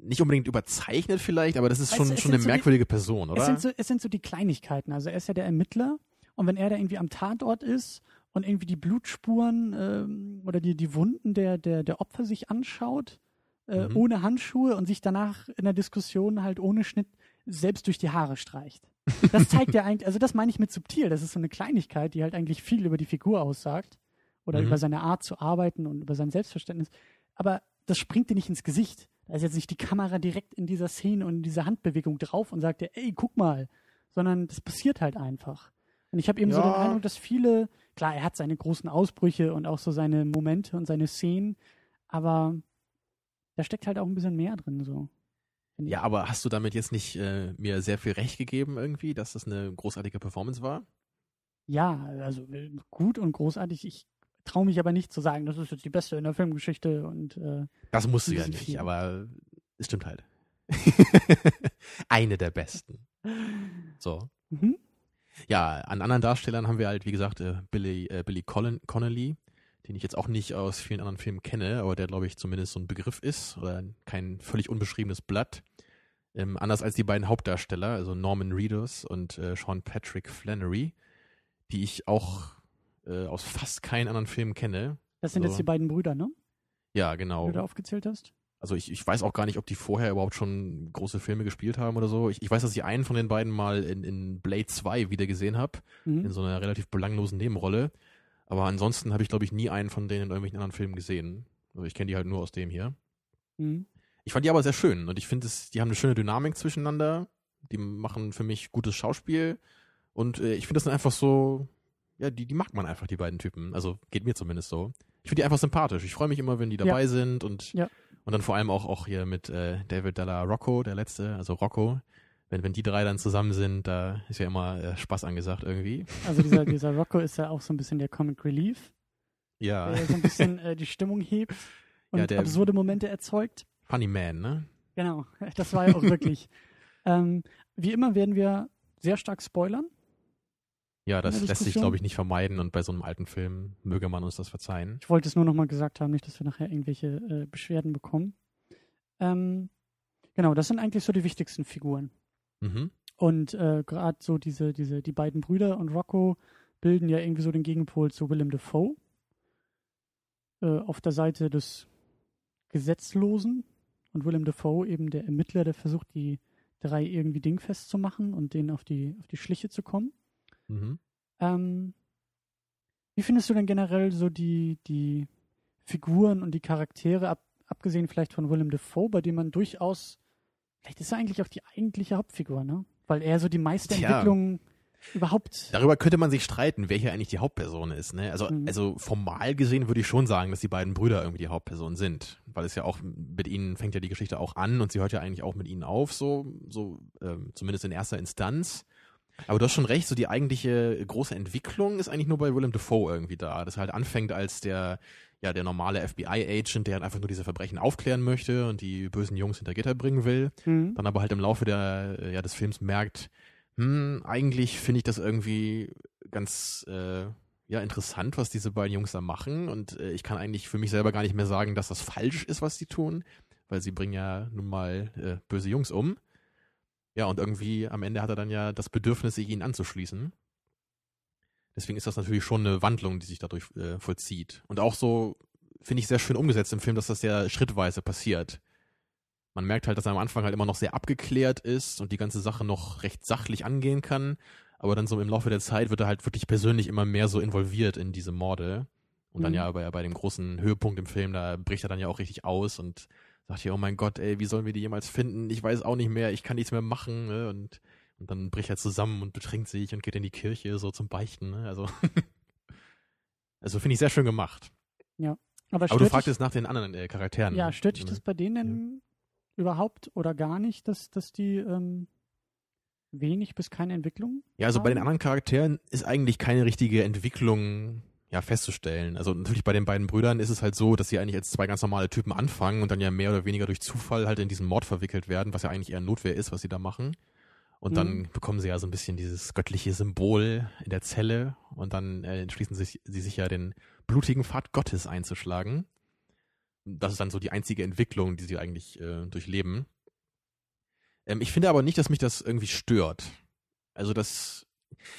nicht unbedingt überzeichnet vielleicht, aber das ist schon, es schon eine so die- merkwürdige Person, Es oder? sind, so, es sind so die Kleinigkeiten. Also er ist ja der Ermittler und wenn er da irgendwie am Tatort ist und irgendwie die Blutspuren ähm, oder die, die Wunden der, der, der Opfer sich anschaut, äh, Mhm. ohne Handschuhe und sich danach in der Diskussion halt ohne Schnitt selbst durch die Haare streicht. Das zeigt ja eigentlich, also das meine ich mit subtil. Das ist so eine Kleinigkeit, die halt eigentlich viel über die Figur aussagt oder Mhm. über seine Art zu arbeiten und über sein Selbstverständnis. Aber das springt dir nicht ins Gesicht. Da ist jetzt nicht die Kamera direkt in dieser Szene und in dieser Handbewegung drauf und sagt dir, ey, guck mal. Sondern das passiert halt einfach. Und ich habe eben so den Ja. Eindruck, dass viele, klar, er hat seine großen Ausbrüche und auch so seine Momente und seine Szenen, aber da steckt halt auch ein bisschen mehr drin, so. Ich. Ja, aber hast du damit jetzt nicht äh, mir sehr viel Recht gegeben irgendwie, dass das eine großartige Performance war? Ja, also äh, gut und großartig. Ich traue mich aber nicht zu sagen, das ist jetzt die beste in der Filmgeschichte und äh, Das musst du ja nicht, viel. aber es stimmt halt. Eine der besten. So. mhm. Ja, an anderen Darstellern haben wir halt, wie gesagt, äh, Billy, äh, Billy Collin, Connolly, den ich jetzt auch nicht aus vielen anderen Filmen kenne, aber der, glaube ich, zumindest so ein Begriff ist oder kein völlig unbeschriebenes Blatt. Ähm, anders als die beiden Hauptdarsteller, also Norman Reedus und äh, Sean Patrick Flannery, die ich auch äh, aus fast keinen anderen Filmen kenne. das sind So. jetzt die beiden Brüder, ne? Ja, Die genau. du da aufgezählt hast. Also ich, ich weiß auch gar nicht, ob die vorher überhaupt schon große Filme gespielt haben oder so. Ich, ich weiß, dass ich einen von den beiden mal in, in Blade 2 wieder gesehen habe, in Mhm. so einer relativ belanglosen Nebenrolle. Aber ansonsten habe ich, glaube ich, nie einen von denen in irgendwelchen anderen Filmen gesehen. Also ich kenne die halt nur aus dem hier. Mhm. Ich fand die aber sehr schön und ich finde, es- die haben eine schöne Dynamik zwischeneinander. Die machen für mich gutes Schauspiel und äh, ich finde, das sind einfach so, ja, die, die mag man einfach, die beiden Typen. Also geht mir zumindest so. Ich finde die einfach sympathisch. Ich freue mich immer, wenn die dabei sind und, Ja. und dann vor allem auch, auch hier mit äh, David Della Rocco, der letzte, also Rocco. Wenn, wenn die drei dann zusammen sind, da ist ja immer äh, Spaß angesagt irgendwie. Also dieser, dieser Rocco ist ja auch so ein bisschen der Comic Relief, Ja, der so ein bisschen äh, die Stimmung hebt und Ja, der- absurde Momente erzeugt. Funny Man, ne? Genau, das war ja auch wirklich. Ähm, wie immer werden wir sehr stark spoilern. Ja, das lässt sich, glaube ich, nicht vermeiden und bei so einem alten Film möge man uns das verzeihen. Ich wollte es nur nochmal gesagt haben, nicht, dass wir nachher irgendwelche äh, Beschwerden bekommen. Ähm, genau, das sind eigentlich so die wichtigsten Figuren. Mhm. Und äh, gerade so diese, diese, die beiden Brüder und Rocco bilden ja irgendwie so den Gegenpol zu Willem Dafoe. Äh, auf der Seite des Gesetzlosen und Willem Dafoe eben der Ermittler, der versucht, die drei irgendwie dingfest zu machen und denen auf die, auf die Schliche zu kommen. Mhm. Ähm, wie findest du denn generell so die, die Figuren und die Charaktere, ab, abgesehen vielleicht von Willem Dafoe, bei dem man durchaus, vielleicht ist er eigentlich auch die eigentliche Hauptfigur, ne? Weil er so die meiste Tja. Entwicklung überhaupt. Darüber könnte man sich streiten, wer hier eigentlich die Hauptperson ist. Ne? Also, Mhm. also formal gesehen würde ich schon sagen, dass die beiden Brüder irgendwie die Hauptperson sind, weil es ja auch mit ihnen fängt ja die Geschichte auch an und sie hört ja eigentlich auch mit ihnen auf, so, so ähm, zumindest in erster Instanz. Aber du hast schon recht, so die eigentliche große Entwicklung ist eigentlich nur bei Willem Dafoe irgendwie da. Das halt anfängt als der ja der normale FBI-Agent, der halt einfach nur diese Verbrechen aufklären möchte und die bösen Jungs hinter Gitter bringen will Mhm. dann aber halt im Laufe der, äh, ja, des Films merkt, hm, eigentlich finde ich das irgendwie ganz äh, ja, interessant, was diese beiden Jungs da machen. Und äh, ich kann eigentlich für mich selber gar nicht mehr sagen, dass das falsch ist, was sie tun, weil sie bringen ja nun mal äh, böse Jungs um. Ja, und irgendwie am Ende hat er dann ja das Bedürfnis, sich ihnen anzuschließen. Deswegen ist das natürlich schon eine Wandlung, die sich dadurch äh, vollzieht. Und auch so finde ich sehr schön umgesetzt im Film, dass das ja schrittweise passiert. Man merkt halt, dass er am Anfang halt immer noch sehr abgeklärt ist und die ganze Sache noch recht sachlich angehen kann. Aber dann so im Laufe der Zeit wird er halt wirklich persönlich immer mehr so involviert in diese Morde. Und dann Mhm. ja bei, bei dem großen Höhepunkt im Film, da bricht er dann ja auch richtig aus und sagt hier, oh mein Gott, ey, wie sollen wir die jemals finden? Ich weiß auch nicht mehr, ich kann nichts mehr machen. Ne? Und, und dann bricht er zusammen und betrinkt sich und geht in die Kirche so zum Beichten. Ne? Also, also finde ich sehr schön gemacht. Aber, Aber stört du fragtest nach den anderen äh, Charakteren. ja, stört dich Ne? das bei denen denn überhaupt oder gar nicht, dass, dass die ähm, wenig bis keine Entwicklung Ja, also bei den haben? anderen Charakteren ist eigentlich keine richtige Entwicklung ja festzustellen. Also natürlich bei den beiden Brüdern ist es halt so, dass sie eigentlich als zwei ganz normale Typen anfangen und dann ja mehr oder weniger durch Zufall halt in diesen Mord verwickelt werden, was ja eigentlich eher Notwehr ist, was sie da machen. Und Mhm. dann bekommen sie ja so ein bisschen dieses göttliche Symbol in der Zelle und dann äh, entschließen sich, sie sich ja den blutigen Pfad Gottes einzuschlagen. Das ist dann so die einzige Entwicklung, die sie eigentlich äh, durchleben. Ähm, ich finde aber nicht, dass mich das irgendwie stört. Also das,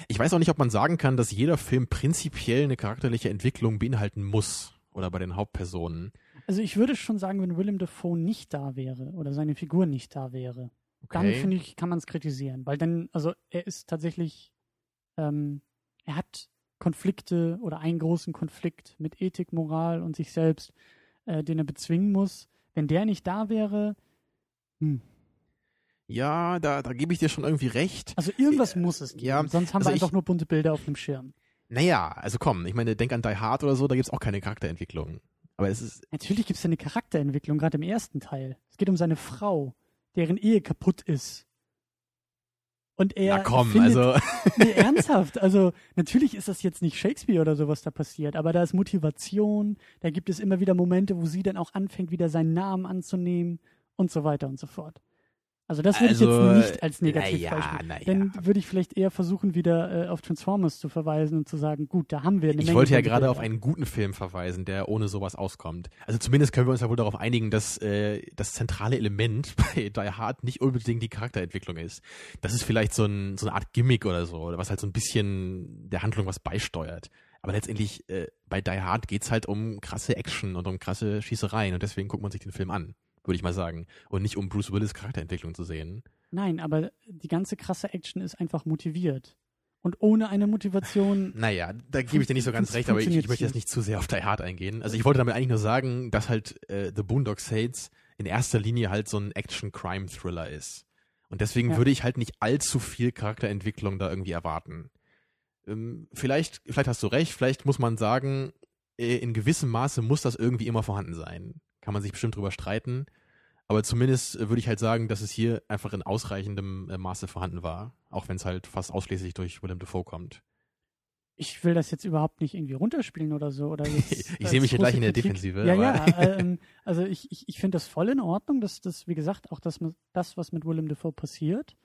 ich weiß auch nicht, ob man sagen kann, dass jeder Film prinzipiell eine charakterliche Entwicklung beinhalten muss. Oder bei den Hauptpersonen. Also ich würde schon sagen, wenn Willem Dafoe nicht da wäre oder seine Figur nicht da wäre, dann Okay. finde ich, kann man es kritisieren. Weil dann, also er ist tatsächlich, ähm, er hat Konflikte oder einen großen Konflikt mit Ethik, Moral und sich selbst, äh, den er bezwingen muss. Wenn der nicht da wäre, hm, Ja, da, da gebe ich dir schon irgendwie recht. also irgendwas muss es geben. ja, Sonst haben also wir einfach ich- nur bunte Bilder auf dem Schirm. Naja, also komm, ich meine, denk an Die Hard oder so, da gibt's auch keine Charakterentwicklung. Aber es ist, Natürlich gibt es eine Charakterentwicklung, gerade im ersten Teil. Es geht um seine Frau, deren Ehe kaputt ist. Und er na komm, findet, also, nee, ernsthaft. Also natürlich ist das jetzt nicht Shakespeare oder so, was da passiert, aber da ist Motivation, da gibt es immer wieder Momente, wo sie dann auch anfängt, wieder seinen Namen anzunehmen und so weiter und so fort. Also das würde Also, ich jetzt nicht als Negativbeispiel. naja, naja. Dann würde ich vielleicht eher versuchen, wieder äh, auf Transformers zu verweisen und zu sagen, gut, da haben wir eine ich Menge wollte ja gerade auf einen guten Film verweisen, der ohne sowas auskommt. Also zumindest können wir uns ja wohl darauf einigen, dass äh, das zentrale Element bei Die Hard nicht unbedingt die Charakterentwicklung ist. Das ist vielleicht so, ein, so eine Art Gimmick oder so, was halt so ein bisschen der Handlung was beisteuert. Aber letztendlich äh, bei Die Hard geht's halt um krasse Action und um krasse Schießereien und deswegen guckt man sich den Film an, würde ich mal sagen. Und nicht um Bruce Willis Charakterentwicklung zu sehen. Nein, aber die ganze krasse Action ist einfach motiviert. Und ohne eine Motivation, Naja, da gebe ich dir nicht so ganz recht, aber ich, ich möchte jetzt nicht zu sehr auf Die Hard eingehen. Also ich wollte damit eigentlich nur sagen, dass halt äh, The Boondock Saints in erster Linie halt so ein Action-Crime-Thriller ist. Und deswegen Ja. würde ich halt nicht allzu viel Charakterentwicklung da irgendwie erwarten. Ähm, vielleicht, vielleicht hast du recht, vielleicht muss man sagen, äh, in gewissem Maße muss das irgendwie immer vorhanden sein. Kann man sich bestimmt drüber streiten. Aber zumindest äh, würde ich halt sagen, dass es hier einfach in ausreichendem äh, Maße vorhanden war. Auch wenn es halt fast ausschließlich durch Willem Dafoe kommt. ich will das jetzt überhaupt nicht irgendwie runterspielen oder so. Oder jetzt Ich sehe mich hier gleich in der Kritik. Defensive, Ja, aber- ja. Ähm, also ich, ich, ich finde das voll in Ordnung, dass das, wie gesagt, auch das, das, was mit Willem Dafoe passiert.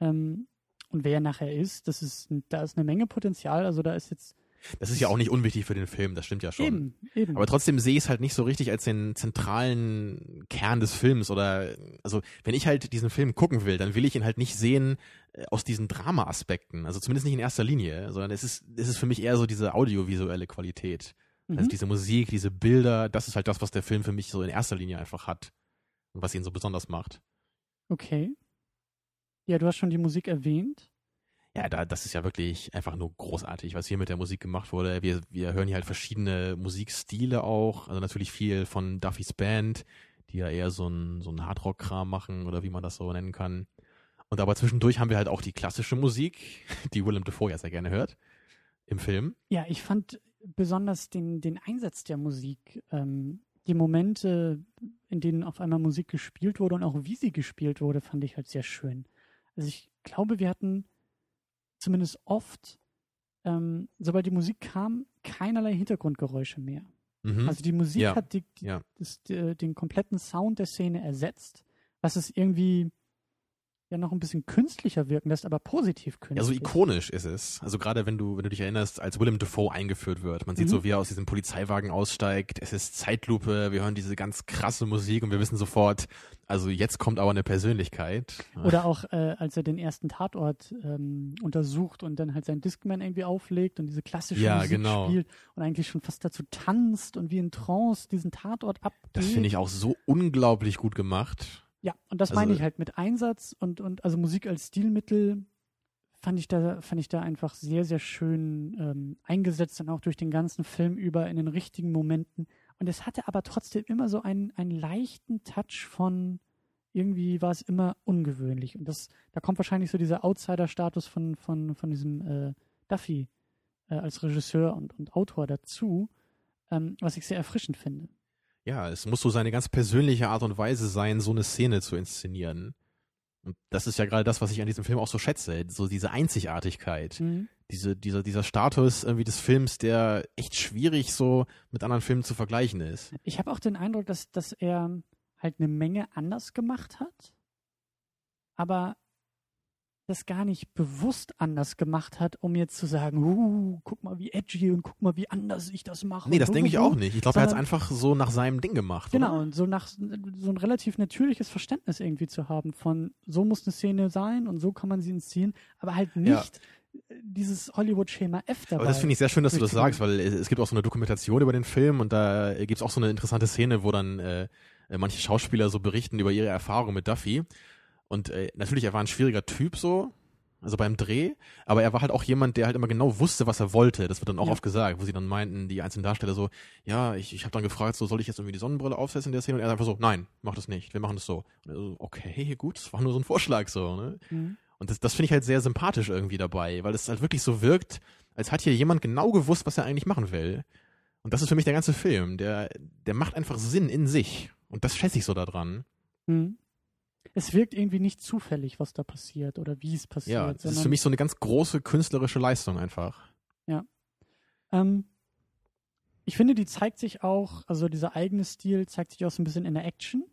Ähm, und wer er nachher ist, das ist, da ist eine Menge Potenzial. Also da ist jetzt das ist ja auch nicht unwichtig für den Film, das stimmt ja schon. Eben, eben. Aber trotzdem sehe ich es halt nicht so richtig als den zentralen Kern des Films oder, also, wenn ich halt diesen Film gucken will, dann will ich ihn halt nicht sehen äh, aus diesen Drama-Aspekten. Also zumindest nicht in erster Linie, sondern es ist, es ist für mich eher so diese audiovisuelle Qualität. Also mhm. Also diese Musik, diese Bilder, das ist halt das, was der Film für mich so in erster Linie einfach hat. Und was ihn so besonders macht. Okay. Ja, du hast schon die Musik erwähnt ja, da, das ist ja wirklich einfach nur großartig, was hier mit der Musik gemacht wurde. Wir, wir hören hier halt verschiedene Musikstile auch. Also natürlich viel von Duffys Band, die ja eher so ein, so ein Hardrock-Kram machen oder wie man das so nennen kann. Und aber zwischendurch haben wir halt auch die klassische Musik, die Willem Dafoe ja sehr gerne hört im Film. Ja, ich fand besonders den, den Einsatz der Musik, ähm, die Momente, in denen auf einmal Musik gespielt wurde und auch wie sie gespielt wurde, fand ich halt sehr schön. Also ich glaube, wir hatten zumindest oft, ähm, sobald die Musik kam, keinerlei Hintergrundgeräusche mehr. Mhm. Also die Musik ja. hat die, die, ja. das, die, den kompletten Sound der Szene ersetzt, was es irgendwie ja noch ein bisschen künstlicher wirken lässt, aber positiv künstlich. Ja, so ikonisch ist es. Also gerade wenn du, wenn du dich erinnerst, als Willem Dafoe eingeführt wird. Man sieht mhm. so, wie er aus diesem Polizeiwagen aussteigt. Es ist Zeitlupe. Wir hören diese ganz krasse Musik und wir wissen sofort, also jetzt kommt aber eine Persönlichkeit. Oder auch, äh, als er den ersten Tatort ähm, untersucht und dann halt seinen Discman irgendwie auflegt und diese klassische ja, Musik genau. spielt und eigentlich schon fast dazu tanzt und wie in Trance diesen Tatort abgeht. Das finde ich auch so unglaublich gut gemacht. Ja, und das also, meine ich halt mit Einsatz und, und also Musik als Stilmittel fand ich da, fand ich da einfach sehr, sehr schön ähm, eingesetzt und auch durch den ganzen Film über in den richtigen Momenten. Und es hatte aber trotzdem immer so einen, einen leichten Touch von irgendwie war es immer ungewöhnlich. Und das, da kommt wahrscheinlich so dieser Outsider-Status von, von, von diesem äh, Duffy äh, als Regisseur und, und Autor dazu, ähm, was ich sehr erfrischend finde ja, es muss so seine ganz persönliche Art und Weise sein, so eine Szene zu inszenieren. Und das ist ja gerade das, was ich an diesem Film auch so schätze, so diese Einzigartigkeit, mhm. diese, dieser, dieser Status irgendwie des Films, der echt schwierig so mit anderen Filmen zu vergleichen ist. Ich habe auch den Eindruck, dass, dass er halt eine Menge anders gemacht hat, aber das gar nicht bewusst anders gemacht hat, um jetzt zu sagen, uh, guck mal wie edgy und guck mal wie anders ich das mache. Nee, das denke ich auch nicht. Ich glaube, er hat es einfach so nach seinem Ding gemacht. Genau, oder? und so nach so ein relativ natürliches Verständnis irgendwie zu haben von so muss eine Szene sein und so kann man sie inszenieren, aber halt nicht ja. dieses Hollywood-Schema F dabei. Aber das finde ich sehr schön, dass du das sagst, weil es gibt auch so eine Dokumentation über den Film und da gibt es auch so eine interessante Szene, wo dann äh, manche Schauspieler so berichten über ihre Erfahrung mit Duffy. Und äh, natürlich, er war ein schwieriger Typ so, also beim Dreh, aber er war halt auch jemand, der halt immer genau wusste, was er wollte. Das wird dann auch ja. oft gesagt, wo sie dann meinten, die einzelnen Darsteller so, ja, ich, ich habe dann gefragt, so soll ich jetzt irgendwie die Sonnenbrille aufsetzen in der Szene? Und er einfach so, nein, mach das nicht, wir machen das so. Und er so, okay, gut, das war nur so ein Vorschlag so, ne? Mhm. Und das, das finde ich halt sehr sympathisch irgendwie dabei, weil es halt wirklich so wirkt, als hat hier jemand genau gewusst, was er eigentlich machen will. Und das ist für mich der ganze Film. Der, der macht einfach Sinn in sich. Und das schätze ich so daran. Mhm es wirkt irgendwie nicht zufällig, was da passiert oder wie es passiert. Ja, das ist für mich so eine ganz große künstlerische Leistung einfach. Ja. Ähm, ich finde, die zeigt sich auch, also dieser eigene Stil zeigt sich auch so ein bisschen in der Action.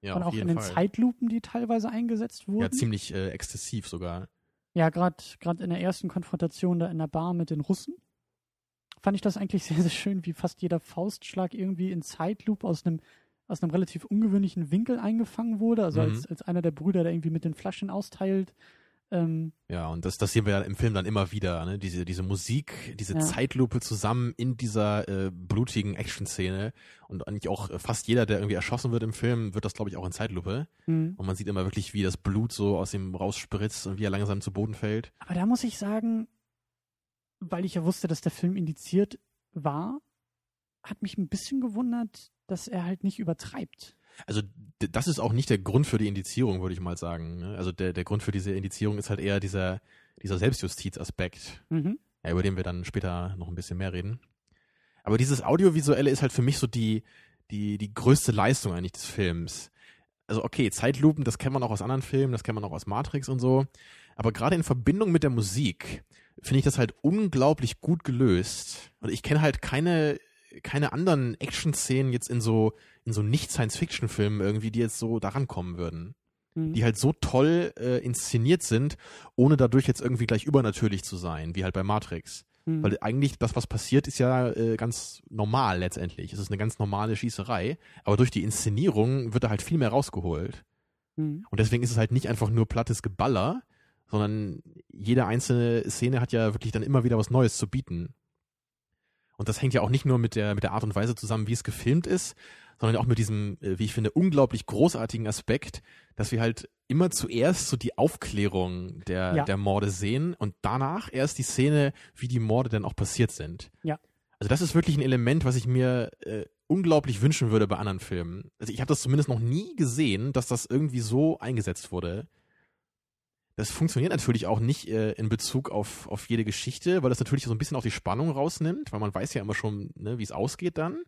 Ja, und auch in den Fall. Zeitlupen, die teilweise eingesetzt wurden. Ja, ziemlich äh, exzessiv sogar. Ja, gerade in der ersten Konfrontation da in der Bar mit den Russen fand ich das eigentlich sehr, sehr schön, wie fast jeder Faustschlag irgendwie in Zeitlupe aus einem aus einem relativ ungewöhnlichen Winkel eingefangen wurde, also mhm. als, als einer der Brüder, der irgendwie mit den Flaschen austeilt. Ähm, ja, und das, das sehen wir ja im Film dann immer wieder, ne? Diese, diese Musik, diese ja. Zeitlupe zusammen in dieser äh, blutigen Action-Szene. Und eigentlich auch fast jeder, der irgendwie erschossen wird im Film, wird das, glaube ich, auch in Zeitlupe. Mhm. Und man sieht immer wirklich, wie das Blut so aus ihm rausspritzt und wie er langsam zu Boden fällt. Aber da muss ich sagen, weil ich ja wusste, dass der Film indiziert war, hat mich ein bisschen gewundert, dass er halt nicht übertreibt. Also das ist auch nicht der Grund für die Indizierung, würde ich mal sagen. Ne? Also der, der Grund für diese Indizierung ist halt eher dieser, dieser Selbstjustizaspekt, mhm. ja, über den wir dann später noch ein bisschen mehr reden. Aber dieses Audiovisuelle ist halt für mich so die, die, die größte Leistung eigentlich des Films. Also okay, Zeitlupen, das kennt man auch aus anderen Filmen, das kennt man auch aus Matrix und so. Aber gerade in Verbindung mit der Musik finde ich das halt unglaublich gut gelöst. Und ich kenne halt keine keine anderen Action-Szenen jetzt in so, in so Nicht-Science-Fiction-Filmen irgendwie, die jetzt so daran kommen würden. Mhm. die halt so toll äh, inszeniert sind, ohne dadurch jetzt irgendwie gleich übernatürlich zu sein, wie halt bei Matrix. Mhm. Weil eigentlich das, was passiert, ist ja äh, ganz normal letztendlich. Es ist eine ganz normale Schießerei, aber durch die Inszenierung wird da halt viel mehr rausgeholt. Mhm. Und deswegen ist es halt nicht einfach nur plattes Geballer, sondern jede einzelne Szene hat ja wirklich dann immer wieder was Neues zu bieten. Und das hängt ja auch nicht nur mit der, mit der Art und Weise zusammen, wie es gefilmt ist, sondern auch mit diesem, äh, wie ich finde, unglaublich großartigen Aspekt, dass wir halt immer zuerst so die Aufklärung der, Ja. der Morde sehen und danach erst die Szene, wie die Morde dann auch passiert sind. Ja. Also das ist wirklich ein Element, was ich mir äh, unglaublich wünschen würde bei anderen Filmen. Also ich habe das zumindest noch nie gesehen, dass das irgendwie so eingesetzt wurde. Das funktioniert natürlich auch nicht äh, in Bezug auf, auf jede Geschichte, weil das natürlich so ein bisschen auch die Spannung rausnimmt, weil man weiß ja immer schon, ne, wie es ausgeht dann.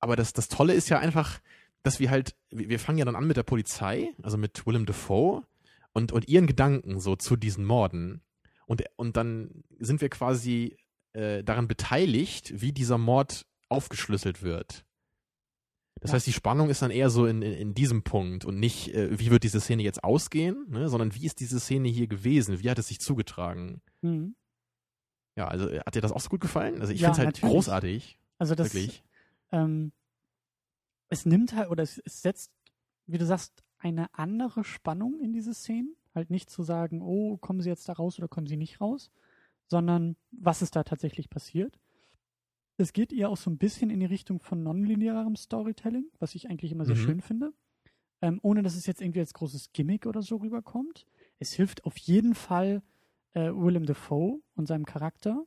Aber das, das Tolle ist ja einfach, dass wir halt, wir fangen ja dann an mit der Polizei, also mit Willem Dafoe und, und ihren Gedanken so zu diesen Morden. Und, und dann sind wir quasi äh, daran beteiligt, wie dieser Mord aufgeschlüsselt wird. Das Ja. heißt, die Spannung ist dann eher so in, in, in diesem Punkt und nicht, äh, wie wird diese Szene jetzt ausgehen, ne, sondern wie ist diese Szene hier gewesen, wie hat es sich zugetragen. Mhm. Ja, also äh, hat dir das auch so gut gefallen? Also ich Ja, finde es halt natürlich. großartig, Also das, wirklich. ähm, es nimmt halt, oder es, es setzt, wie du sagst, eine andere Spannung in diese Szenen. Halt nicht zu sagen, oh, kommen sie jetzt da raus oder kommen sie nicht raus, sondern was ist da tatsächlich passiert. Es geht eher auch so ein bisschen in die Richtung von nonlinearem Storytelling, was ich eigentlich immer sehr Mhm. schön finde. Ähm, ohne dass es jetzt irgendwie als großes Gimmick oder so rüberkommt. Es hilft auf jeden Fall äh, Willem Dafoe und seinem Charakter.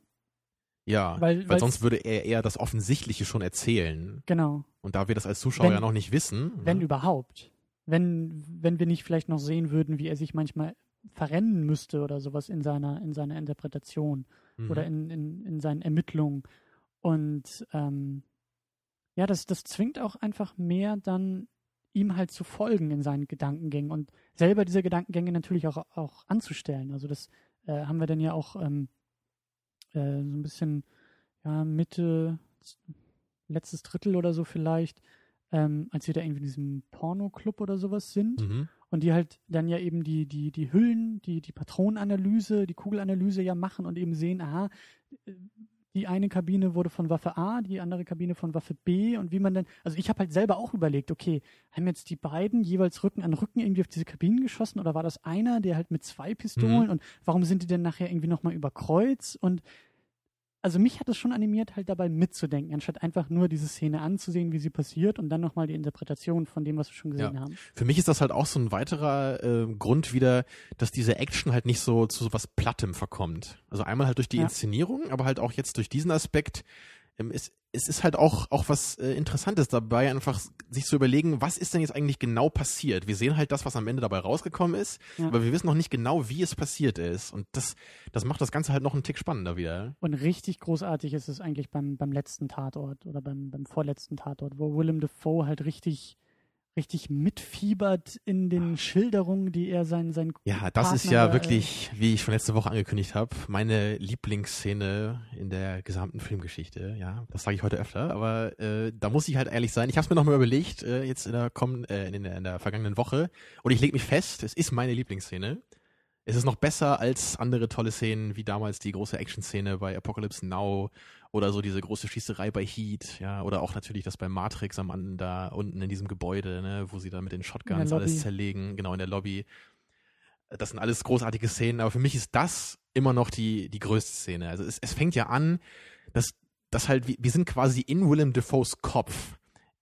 Ja, Weil- weil, sonst würde er eher das Offensichtliche schon erzählen. Genau. Und da wir das als Zuschauer Wenn- ja noch nicht wissen, Wenn ne? überhaupt. Wenn, wenn wir nicht vielleicht noch sehen würden, wie er sich manchmal verrennen müsste oder sowas in seiner, in seiner Interpretation Mhm. oder in, in, in seinen Ermittlungen. Und ähm, ja, das, das zwingt auch einfach mehr dann ihm halt zu folgen in seinen Gedankengängen und selber diese Gedankengänge natürlich auch, auch anzustellen. Also das äh, haben wir dann ja auch ähm, äh, so ein bisschen ja, Mitte, letztes Drittel oder so vielleicht, ähm, als wir da irgendwie in diesem Porno-Club oder sowas sind Mhm. und die halt dann ja eben die, die, die Hüllen, die, die Patronenanalyse, die Kugelanalyse ja machen und eben sehen, aha, äh, die eine Kabine wurde von Waffe A, die andere Kabine von Waffe B und wie man dann, also ich habe halt selber auch überlegt, okay, haben jetzt die beiden jeweils Rücken an Rücken irgendwie auf diese Kabinen geschossen oder war das einer, der halt mit zwei Pistolen Mhm. und warum sind die denn nachher irgendwie nochmal über Kreuz und also mich hat es schon animiert, halt dabei mitzudenken, anstatt einfach nur diese Szene anzusehen, wie sie passiert und dann nochmal die Interpretation von dem, was wir schon gesehen Ja. haben. Für mich ist das halt auch so ein weiterer äh, Grund wieder, dass diese Action halt nicht so zu so was Plattem verkommt. Also einmal halt durch die Ja. Inszenierung, aber halt auch jetzt durch diesen Aspekt. Ähm, es, es ist halt auch, auch was äh, Interessantes dabei, einfach sich zu überlegen, was ist denn jetzt eigentlich genau passiert? Wir sehen halt das, was am Ende dabei rausgekommen ist, Ja. aber wir wissen noch nicht genau, wie es passiert ist. Und das, das macht das Ganze halt noch einen Tick spannender wieder. Und richtig großartig ist es eigentlich beim, beim letzten Tatort oder beim, beim vorletzten Tatort, wo Willem Dafoe halt richtig, richtig mitfiebert in den Schilderungen, die er sein, sein Ja, das ist Partner ja da, wirklich, wie ich schon letzte Woche angekündigt habe, meine Lieblingsszene in der gesamten Filmgeschichte. Ja, das sage ich heute öfter, aber äh, da muss ich halt ehrlich sein. Ich habe es mir nochmal überlegt, äh, jetzt in der, kommen, äh, in, der, in der vergangenen Woche, und ich lege mich fest, es ist meine Lieblingsszene. Es ist noch besser als andere tolle Szenen, wie damals die große Action-Szene bei Apocalypse Now oder so diese große Schießerei bei Heat, ja, oder auch natürlich das bei Matrix am Ende da unten in diesem Gebäude, ne, wo sie dann mit den Shotguns alles zerlegen, genau in der Lobby. Das sind alles großartige Szenen, aber für mich ist das immer noch die, die größte Szene. Also es, es fängt ja an, dass, dass halt, wir sind quasi in Willem Dafoes Kopf.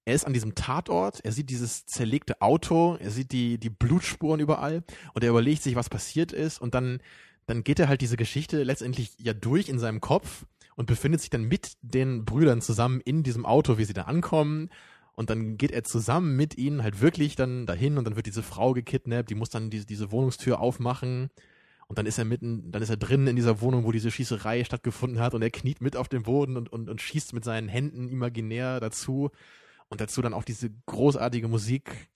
Er ist an diesem Tatort, er sieht dieses zerlegte Auto, er sieht die, die Blutspuren überall und er überlegt sich, was passiert ist und dann, dann geht er halt diese Geschichte letztendlich ja durch in seinem Kopf und befindet sich dann mit den Brüdern zusammen in diesem Auto, wie sie da ankommen. Und dann geht er zusammen mit ihnen halt wirklich dann dahin und dann wird diese Frau gekidnappt, die muss dann diese, diese Wohnungstür aufmachen. Und dann ist er mitten, dann ist er drinnen in dieser Wohnung, wo diese Schießerei stattgefunden hat und er kniet mit auf dem Boden und, und, und schießt mit seinen Händen imaginär dazu. Und dazu dann auch diese großartige Musik.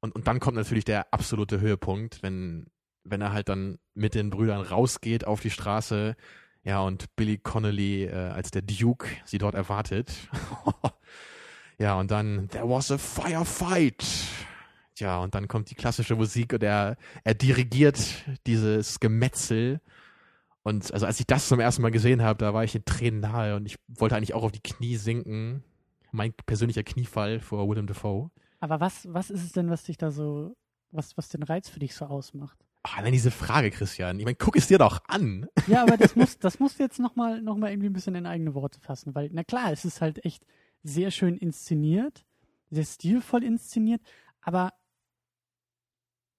Und, und dann kommt natürlich der absolute Höhepunkt, wenn, wenn er halt dann mit den Brüdern rausgeht auf die Straße. Ja, und Billy Connolly äh, als der Duke sie dort erwartet. ja, und dann, there was a firefight. Tja, und dann kommt die klassische Musik und er, er dirigiert dieses Gemetzel. Und also als ich das zum ersten Mal gesehen habe, da war ich in Tränen nahe und ich wollte eigentlich auch auf die Knie sinken. Mein persönlicher Kniefall vor Willem Dafoe. Aber was, was ist es denn, was dich da so, was, was den Reiz für dich so ausmacht? Oh, allein diese Frage, Christian. Ich meine, guck es dir doch an. Ja, aber das muss, das musst du jetzt nochmal noch mal irgendwie ein bisschen in eigene Worte fassen, weil, na klar, es ist halt echt sehr schön inszeniert, sehr stilvoll inszeniert, aber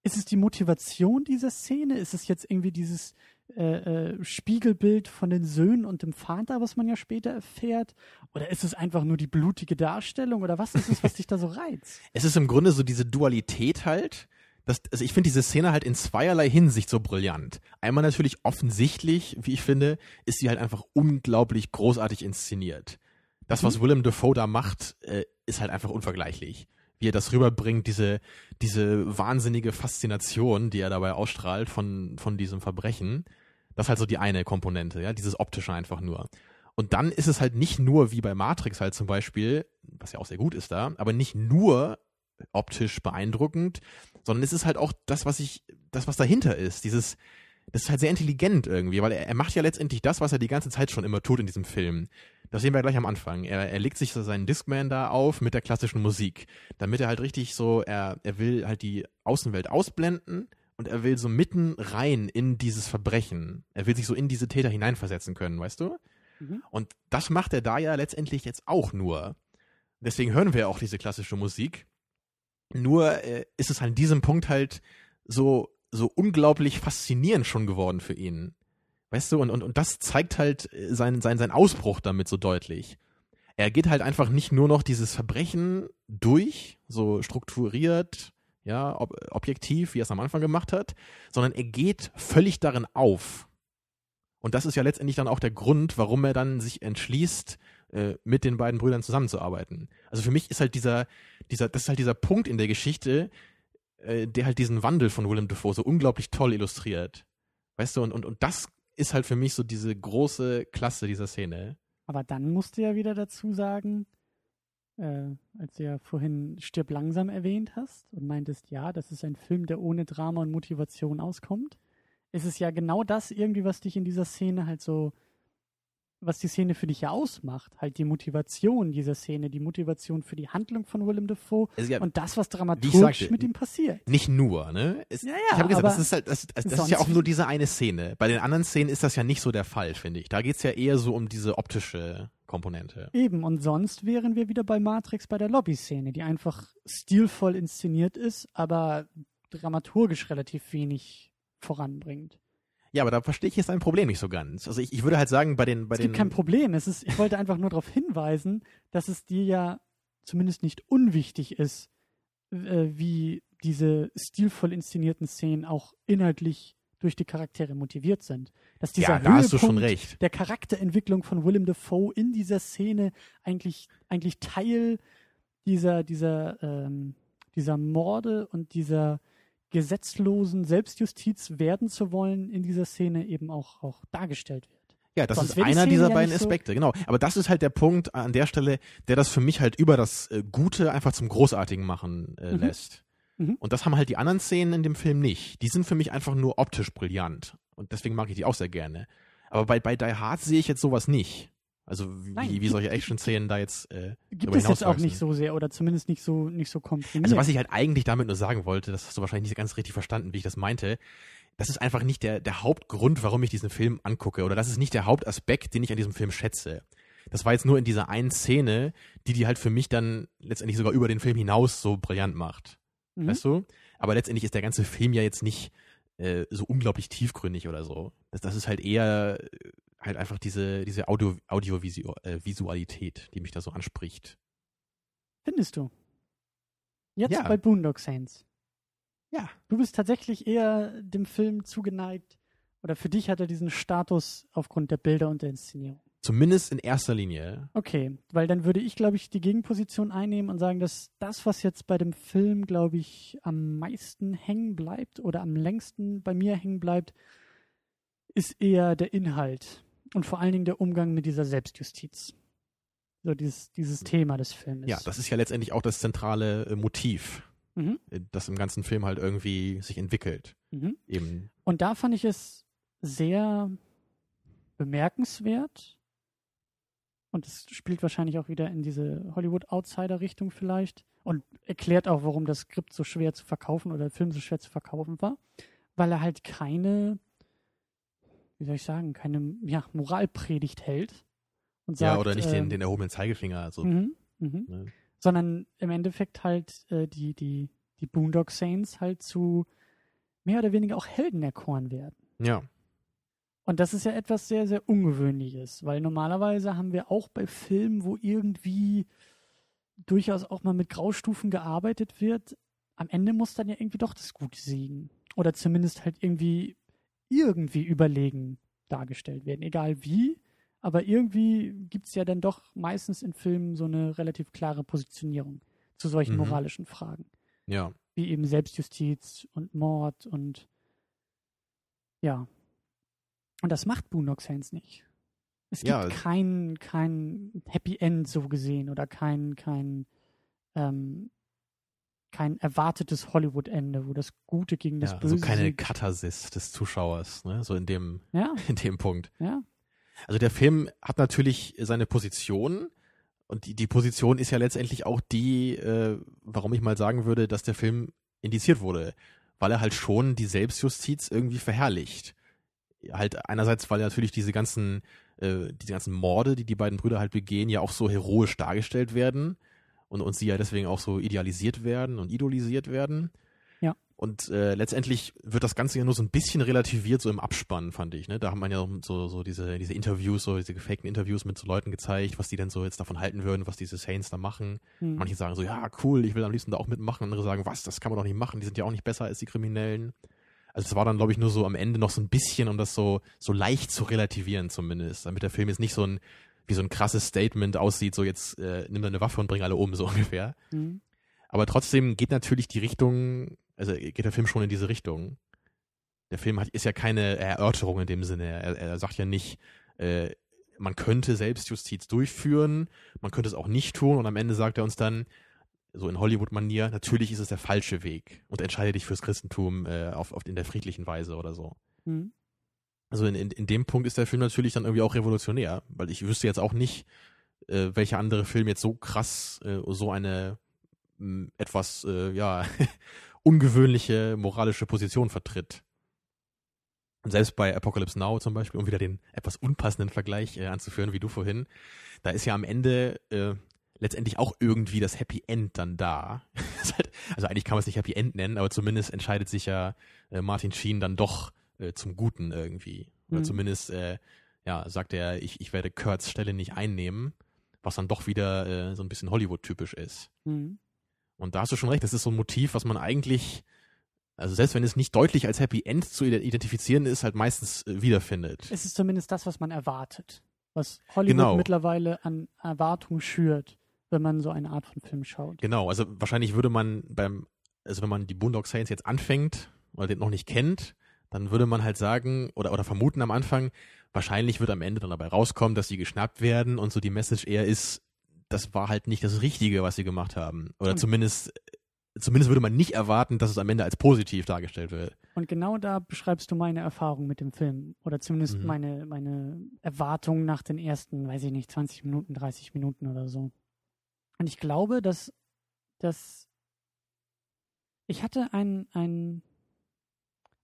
ist es die Motivation dieser Szene? Ist es jetzt irgendwie dieses äh, äh, Spiegelbild von den Söhnen und dem Vater, was man ja später erfährt? Oder ist es einfach nur die blutige Darstellung? Oder was ist es, was dich da so reizt? Es ist im Grunde so diese Dualität halt. Das, also ich finde diese Szene halt in zweierlei Hinsicht so brillant. Einmal natürlich offensichtlich, wie ich finde, ist sie halt einfach unglaublich großartig inszeniert. Das, was mhm. Willem Dafoe da macht, äh, ist halt einfach unvergleichlich wie er das rüberbringt, diese, diese wahnsinnige Faszination, die er dabei ausstrahlt von, von diesem Verbrechen. Das ist halt so die eine Komponente, ja, dieses optische einfach nur. Und dann ist es halt nicht nur wie bei Matrix halt zum Beispiel, was ja auch sehr gut ist da, aber nicht nur optisch beeindruckend, sondern es ist halt auch das, was ich, das, was dahinter ist, dieses, das ist halt sehr intelligent irgendwie, weil er, er macht ja letztendlich das, was er die ganze Zeit schon immer tut in diesem Film. Das sehen wir gleich am Anfang. Er, er legt sich so seinen Discman da auf mit der klassischen Musik, damit er halt richtig so, er, er will halt die Außenwelt ausblenden und er will so mitten rein in dieses Verbrechen. Er will sich so in diese Täter hineinversetzen können, weißt du? Mhm. Und das macht er da ja letztendlich jetzt auch nur. Deswegen hören wir auch diese klassische Musik. Nur äh, ist es an diesem Punkt halt so so unglaublich faszinierend schon geworden für ihn. Weißt du, und, und, und das zeigt halt sein, sein, sein Ausbruch damit so deutlich. Er geht halt einfach nicht nur noch dieses Verbrechen durch, so strukturiert, ja, ob, objektiv, wie er es am Anfang gemacht hat, sondern er geht völlig darin auf. Und das ist ja letztendlich dann auch der Grund, warum er dann sich entschließt, äh, mit den beiden Brüdern zusammenzuarbeiten. Also für mich ist halt dieser, dieser, das ist halt dieser Punkt in der Geschichte, äh, der halt diesen Wandel von Willem Dafoe so unglaublich toll illustriert. Weißt du, und, und, und das ist halt für mich so diese große Klasse dieser Szene. Aber dann musst du ja wieder dazu sagen, äh, als du ja vorhin Stirb langsam erwähnt hast und meintest, ja, das ist ein Film, der ohne Drama und Motivation auskommt, ist es ja genau das irgendwie, was dich in dieser Szene halt so was die Szene für dich ja ausmacht, halt die Motivation dieser Szene, die Motivation für die Handlung von Willem Dafoe ja, und das, was dramaturgisch sagte, mit ihm passiert. Nicht nur, ne? Es, ja, ja, ich habe gesagt, das ist halt, das, das, das ist ja auch nur diese eine Szene. Bei den anderen Szenen ist das ja nicht so der Fall, finde ich. Da geht es ja eher so um diese optische Komponente. Eben, und sonst wären wir wieder bei Matrix bei der Lobby-Szene, die einfach stilvoll inszeniert ist, aber dramaturgisch relativ wenig voranbringt. Ja, aber da verstehe ich jetzt ein Problem nicht so ganz. Also ich, ich würde halt sagen, bei den, bei es den. gibt kein Problem. Es ist, ich wollte einfach nur darauf hinweisen, dass es dir ja zumindest nicht unwichtig ist, äh, wie diese stilvoll inszenierten Szenen auch inhaltlich durch die Charaktere motiviert sind. Dass dieser ja, da hast du schon recht. der Charakterentwicklung von Willem Dafoe in dieser Szene eigentlich, eigentlich Teil dieser, dieser, ähm, dieser Morde und dieser gesetzlosen Selbstjustiz werden zu wollen in dieser Szene eben auch, auch dargestellt wird. Ja, das Sonst ist einer dieser ja beiden Aspekte, so genau. Aber das ist halt der Punkt an der Stelle, der das für mich halt über das äh, Gute einfach zum Großartigen machen äh, mhm. lässt. Mhm. Und das haben halt die anderen Szenen in dem Film nicht. Die sind für mich einfach nur optisch brillant. Und deswegen mag ich die auch sehr gerne. Aber bei, bei Die Hard sehe ich jetzt sowas nicht. Also wie, Nein, wie solche Action-Szenen da jetzt äh, Gibt es jetzt auch nicht so sehr oder zumindest nicht so nicht so komprimiert. Also was ich halt eigentlich damit nur sagen wollte, das hast du wahrscheinlich nicht ganz richtig verstanden, wie ich das meinte. Das ist einfach nicht der, der Hauptgrund, warum ich diesen Film angucke. Oder das ist nicht der Hauptaspekt, den ich an diesem Film schätze. Das war jetzt nur in dieser einen Szene, die die halt für mich dann letztendlich sogar über den Film hinaus so brillant macht. Mhm. Weißt du? Aber letztendlich ist der ganze Film ja jetzt nicht äh, so unglaublich tiefgründig oder so. Das, das ist halt eher halt einfach diese, diese Audio, Audiovisualität, äh, die mich da so anspricht. Findest du? Jetzt ja. bei Boondock Saints. Ja. Du bist tatsächlich eher dem Film zugeneigt oder für dich hat er diesen Status aufgrund der Bilder und der Inszenierung. Zumindest in erster Linie. Okay, weil dann würde ich, glaube ich, die Gegenposition einnehmen und sagen, dass das, was jetzt bei dem Film, glaube ich, am meisten hängen bleibt oder am längsten bei mir hängen bleibt, ist eher der Inhalt und vor allen Dingen der Umgang mit dieser Selbstjustiz. So dieses, dieses Thema des Films. Ja, das ist ja letztendlich auch das zentrale äh, Motiv Mhm. äh, das im ganzen Film halt irgendwie sich entwickelt. Mhm. Eben. Und da fand ich es sehr bemerkenswert. Und es spielt wahrscheinlich auch wieder in diese Hollywood-Outsider-Richtung vielleicht. Und erklärt auch, warum das Skript so schwer zu verkaufen oder der Film so schwer zu verkaufen war. Weil er halt keine, wie soll ich sagen, keine ja, Moralpredigt hält. Und sagt, ja, oder nicht den, ähm, den erhobenen Zeigefinger. Also, Mhm, mhm. ne? Sondern im Endeffekt halt äh, die, die, die Boondock Saints halt zu mehr oder weniger auch Helden erkoren werden. Ja. Und das ist ja etwas sehr, sehr Ungewöhnliches, weil normalerweise haben wir auch bei Filmen, wo irgendwie durchaus auch mal mit Graustufen gearbeitet wird, am Ende muss dann ja irgendwie doch das Gute siegen. Oder zumindest halt irgendwie, irgendwie überlegen dargestellt werden. Egal wie, aber irgendwie gibt es ja dann doch meistens in Filmen so eine relativ klare Positionierung zu solchen Mhm. moralischen Fragen. Ja. Wie eben Selbstjustiz und Mord und ja. Und das macht Boondock Saints nicht. Es gibt Ja. kein, kein Happy End so gesehen oder kein, kein, ähm, kein erwartetes Hollywood-Ende, wo das Gute gegen das ja Böse also keine. Katharsis des Zuschauers, ne? So in dem, Ja, in dem Punkt. ja. Also der Film hat natürlich seine Position und die, die Position ist ja letztendlich auch die, äh, warum ich mal sagen würde, dass der Film indiziert wurde, weil er halt schon die Selbstjustiz irgendwie verherrlicht. Halt einerseits, weil natürlich diese ganzen, äh, diese ganzen Morde, die die beiden Brüder halt begehen, ja auch so heroisch dargestellt werden und, und sie ja deswegen auch so idealisiert werden und idolisiert werden. Ja. Und äh, letztendlich wird das Ganze ja nur so ein bisschen relativiert, so im Abspann, fand ich. Ne? Da hat man ja so, so diese, diese Interviews, so diese gefakten Interviews mit so Leuten gezeigt, was die denn so jetzt davon halten würden, was diese Saints da machen. Hm. Manche sagen so, ja, cool, ich will am liebsten da auch mitmachen. Andere sagen, was, das kann man doch nicht machen, die sind ja auch nicht besser als die Kriminellen. Also es war dann, glaube ich, nur so am Ende noch so ein bisschen, um das so, so leicht zu relativieren zumindest, damit der Film jetzt nicht so ein, wie so ein krasses Statement aussieht, so jetzt äh, nimm deine Waffe und bring alle um, so ungefähr. Hm. Aber trotzdem geht natürlich die Richtung, also geht der Film schon in diese Richtung. Der Film hat, ist ja keine Erörterung in dem Sinne. Er, er sagt ja nicht, äh, man könnte Selbstjustiz durchführen, man könnte es auch nicht tun und am Ende sagt er uns dann, so in Hollywood-Manier, natürlich ist es der falsche Weg und entscheide dich fürs Christentum äh, auf, auf in der friedlichen Weise oder so. Hm. Also in, in, in dem Punkt ist der Film natürlich dann irgendwie auch revolutionär, weil ich wüsste jetzt auch nicht, äh, welcher andere Film jetzt so krass äh, so eine mh, etwas äh, ja ungewöhnliche moralische Position vertritt. Und selbst bei Apocalypse Now zum Beispiel, um wieder den etwas unpassenden Vergleich äh, anzuführen, wie du vorhin, da ist ja am Ende äh, letztendlich auch irgendwie das Happy End dann da. Halt- also eigentlich kann man es nicht Happy End nennen, aber zumindest entscheidet sich ja äh, Martin Sheen dann doch äh, zum Guten irgendwie. Oder Mhm. zumindest, äh, ja, sagt er, ich, ich werde Kurt's Stelle nicht einnehmen, was dann doch wieder äh, so ein bisschen Hollywood-typisch ist. Hm. Und da hast du schon recht, das ist so ein Motiv, was man eigentlich, also selbst wenn es nicht deutlich als Happy End zu ide- identifizieren ist, halt meistens äh, wiederfindet. Es ist zumindest das, was man erwartet. Was Hollywood Genau. mittlerweile an Erwartung schürt, wenn man so eine Art von Film schaut. Genau, also wahrscheinlich würde man beim, also wenn man die Boondock Saints jetzt anfängt oder den noch nicht kennt, dann würde man halt sagen oder, oder vermuten am Anfang, wahrscheinlich wird am Ende dann dabei rauskommen, dass sie geschnappt werden und so die Message eher ist, das war halt nicht das Richtige, was sie gemacht haben. Oder Und- zumindest, zumindest würde man nicht erwarten, dass es am Ende als positiv dargestellt wird. Und genau da beschreibst du meine Erfahrung mit dem Film. Oder zumindest Mhm. meine, meine Erwartung nach den ersten, weiß ich nicht, 20 Minuten, 30 Minuten oder so. Und ich glaube, dass, dass ich hatte ein, ein,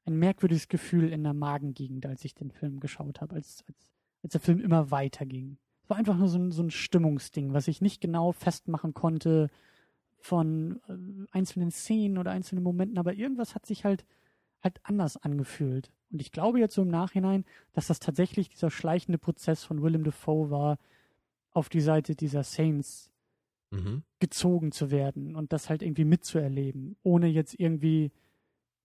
ein merkwürdiges Gefühl in der Magengegend, als ich den Film geschaut habe, als, als, als der Film immer weiterging. Es war einfach nur so ein, so ein Stimmungsding, was ich nicht genau festmachen konnte von äh, einzelnen Szenen oder einzelnen Momenten, aber irgendwas hat sich halt halt anders angefühlt. Und ich glaube jetzt so im Nachhinein, dass das tatsächlich dieser schleichende Prozess von Willem Dafoe war, auf die Seite dieser Saints Mhm. gezogen zu werden und das halt irgendwie mitzuerleben, ohne jetzt irgendwie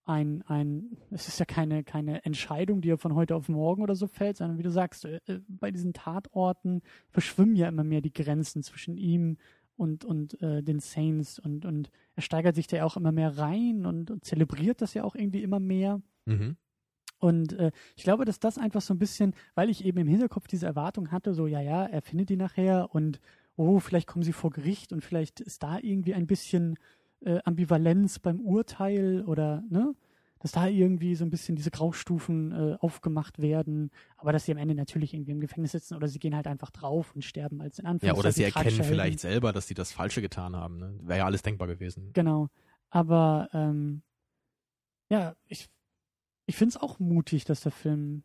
ein, ein, es ist ja keine, keine Entscheidung, die ja von heute auf morgen oder so fällt, sondern wie du sagst, äh, äh, bei diesen Tatorten verschwimmen ja immer mehr die Grenzen zwischen ihm und, und äh, den Saints und, und er steigert sich da ja auch immer mehr rein und, und zelebriert das ja auch irgendwie immer mehr. Mhm. Und äh, ich glaube, dass das einfach so ein bisschen, weil ich eben im Hinterkopf diese Erwartung hatte, so, ja, ja, er findet die nachher und, oh, vielleicht kommen sie vor Gericht und vielleicht ist da irgendwie ein bisschen äh, Ambivalenz beim Urteil oder, ne? Dass da irgendwie so ein bisschen diese Graustufen äh, aufgemacht werden, aber dass sie am Ende natürlich irgendwie im Gefängnis sitzen oder sie gehen halt einfach drauf und sterben als in Anführungszeichen. Ja, oder sie erkennen vielleicht selber, dass sie das Falsche getan haben. Ne? Wäre ja alles denkbar gewesen. Genau. Aber ähm, ja, ich, ich finde es auch mutig, dass der Film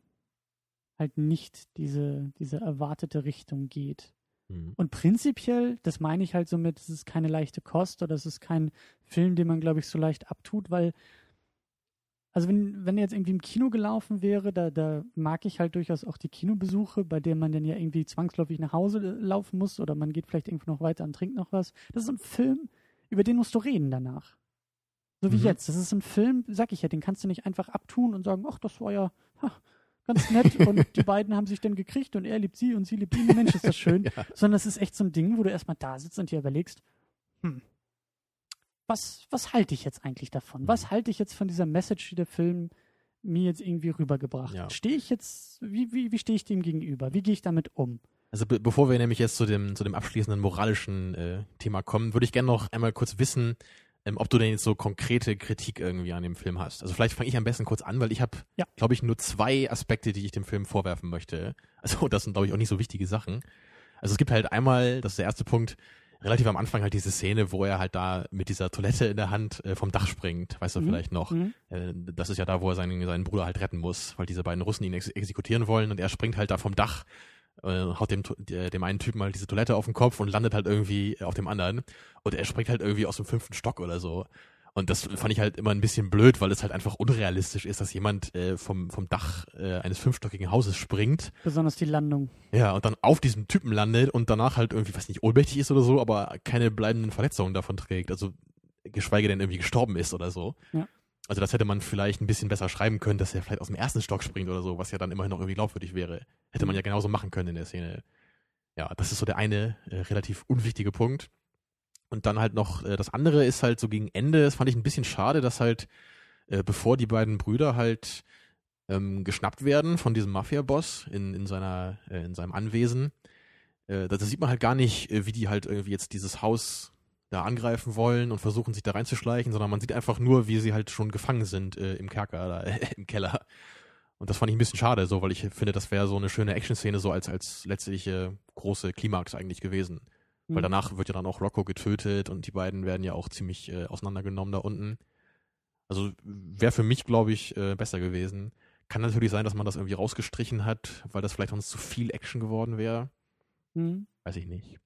halt nicht diese, diese erwartete Richtung geht. Mhm. Und prinzipiell, das meine ich halt somit, es ist keine leichte Kost oder es ist kein Film, den man, glaube ich, so leicht abtut, weil, also wenn, wenn er jetzt irgendwie im Kino gelaufen wäre, da, da mag ich halt durchaus auch die Kinobesuche, bei denen man dann ja irgendwie zwangsläufig nach Hause äh, laufen muss oder man geht vielleicht irgendwo noch weiter und trinkt noch was. Das ist ein Film, über den musst du reden danach. So wie Mhm. jetzt. Das ist ein Film, sag ich ja, den kannst du nicht einfach abtun und sagen, ach, das war ja ha, ganz nett und die beiden haben sich dann gekriegt und er liebt sie und sie liebt ihn. Mensch, ist das schön. Ja. Sondern es ist echt so ein Ding, wo du erstmal da sitzt und dir überlegst, hm, was, was halte ich jetzt eigentlich davon? Was Mhm. halte ich jetzt von dieser Message, die der Film mir jetzt irgendwie rübergebracht Ja. hat? Stehe ich jetzt, wie, wie, wie stehe ich dem gegenüber? Wie gehe ich damit um? Also be bevor wir nämlich jetzt zu dem, zu dem abschließenden moralischen äh, Thema kommen, würde ich gerne noch einmal kurz wissen, ähm, ob du denn jetzt so konkrete Kritik irgendwie an dem Film hast. Also vielleicht fange ich am besten kurz an, weil ich habe, Ja. glaube ich, nur zwei Aspekte, die ich dem Film vorwerfen möchte. Also das sind, glaube ich, auch nicht so wichtige Sachen. Also es gibt halt einmal, das ist der erste Punkt, relativ am Anfang halt diese Szene, wo er halt da mit dieser Toilette in der Hand äh, vom Dach springt, weißt du Mhm. vielleicht noch. Mhm. Äh, das ist ja da, wo er seinen, seinen Bruder halt retten muss, weil diese beiden Russen ihn ex exekutieren wollen und er springt halt da vom Dach, äh, haut dem, dem einen Typen halt diese Toilette auf den Kopf und landet halt irgendwie auf dem anderen und er springt halt irgendwie aus dem fünften Stock oder so. Und das fand ich halt immer ein bisschen blöd, weil es halt einfach unrealistisch ist, dass jemand äh, vom, vom Dach äh, eines fünfstöckigen Hauses springt, Besonders die Landung. ja, und dann auf diesem Typen landet und danach halt irgendwie, weiß nicht, ohnmächtig ist oder so, aber keine bleibenden Verletzungen davon trägt. Also geschweige denn irgendwie gestorben ist oder so. Ja. Also das hätte man vielleicht ein bisschen besser schreiben können, dass er vielleicht aus dem ersten Stock springt oder so, was ja dann immerhin noch irgendwie glaubwürdig wäre. Hätte man ja genauso machen können in der Szene. Ja, das ist so der eine äh, relativ unwichtige Punkt. Und dann halt noch, äh, das andere ist halt so gegen Ende, das fand ich ein bisschen schade, dass halt, äh, bevor die beiden Brüder halt ähm, geschnappt werden von diesem Mafia-Boss in, in, seiner, äh, in seinem Anwesen, äh, da, sieht man halt gar nicht, äh, wie die halt irgendwie jetzt dieses Haus da angreifen wollen und versuchen sich da reinzuschleichen, sondern man sieht einfach nur, wie sie halt schon gefangen sind äh, im Kerker, da, im Keller. Und das fand ich ein bisschen schade, so, weil ich finde, das wäre so eine schöne Action-Szene so als, als letztliche große Klimax eigentlich gewesen. Weil Mhm. danach wird ja dann auch Rocco getötet und die beiden werden ja auch ziemlich äh, auseinandergenommen da unten. Also wäre für mich, glaube ich, äh, besser gewesen. Kann natürlich sein, dass man das irgendwie rausgestrichen hat, weil das vielleicht sonst zu viel Action geworden wäre. Mhm. Weiß ich nicht.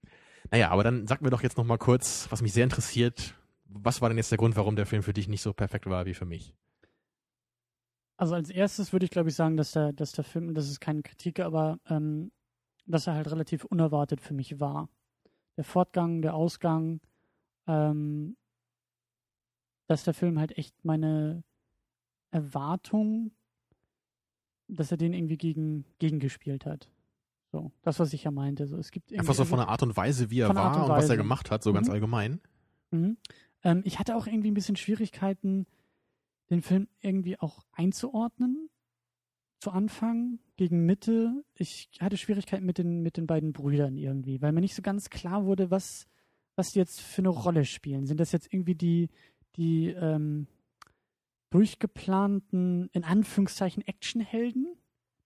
Naja, aber dann sag mir doch jetzt noch mal kurz, was mich sehr interessiert. Was war denn jetzt der Grund, warum der Film für dich nicht so perfekt war wie für mich? Also als erstes würde ich glaube ich sagen, dass der, dass der Film, das ist keine Kritik, aber ähm, dass er halt relativ unerwartet für mich war. Der Fortgang, der Ausgang, ähm, dass der Film halt echt meine Erwartung, dass er den irgendwie gegen, gegengespielt hat. So, das, was ich ja meinte. So, es gibt Einfach so also- von der Art und Weise, wie er war und und was er gemacht hat, so ganz Mhm. allgemein. Mhm. Ähm, ich hatte auch irgendwie ein bisschen Schwierigkeiten, den Film irgendwie auch einzuordnen. Zu Anfang, gegen Mitte. Ich hatte Schwierigkeiten mit den, mit den beiden Brüdern irgendwie, weil mir nicht so ganz klar wurde, was, was die jetzt für eine Rolle spielen. Sind das jetzt irgendwie die, die ähm, durchgeplanten, in Anführungszeichen, Actionhelden,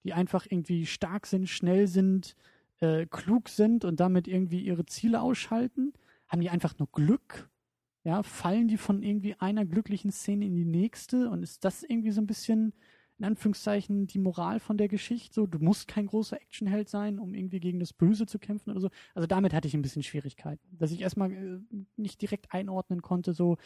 die einfach irgendwie stark sind, schnell sind, äh, klug sind und damit irgendwie ihre Ziele ausschalten? Haben die einfach nur Glück? Ja, fallen die von irgendwie einer glücklichen Szene in die nächste? Und ist das irgendwie so ein bisschen, in Anführungszeichen, die Moral von der Geschichte? So, du musst kein großer Actionheld sein, um irgendwie gegen das Böse zu kämpfen oder so. Also damit hatte ich ein bisschen Schwierigkeiten. Dass ich erstmal äh, nicht direkt einordnen konnte, so,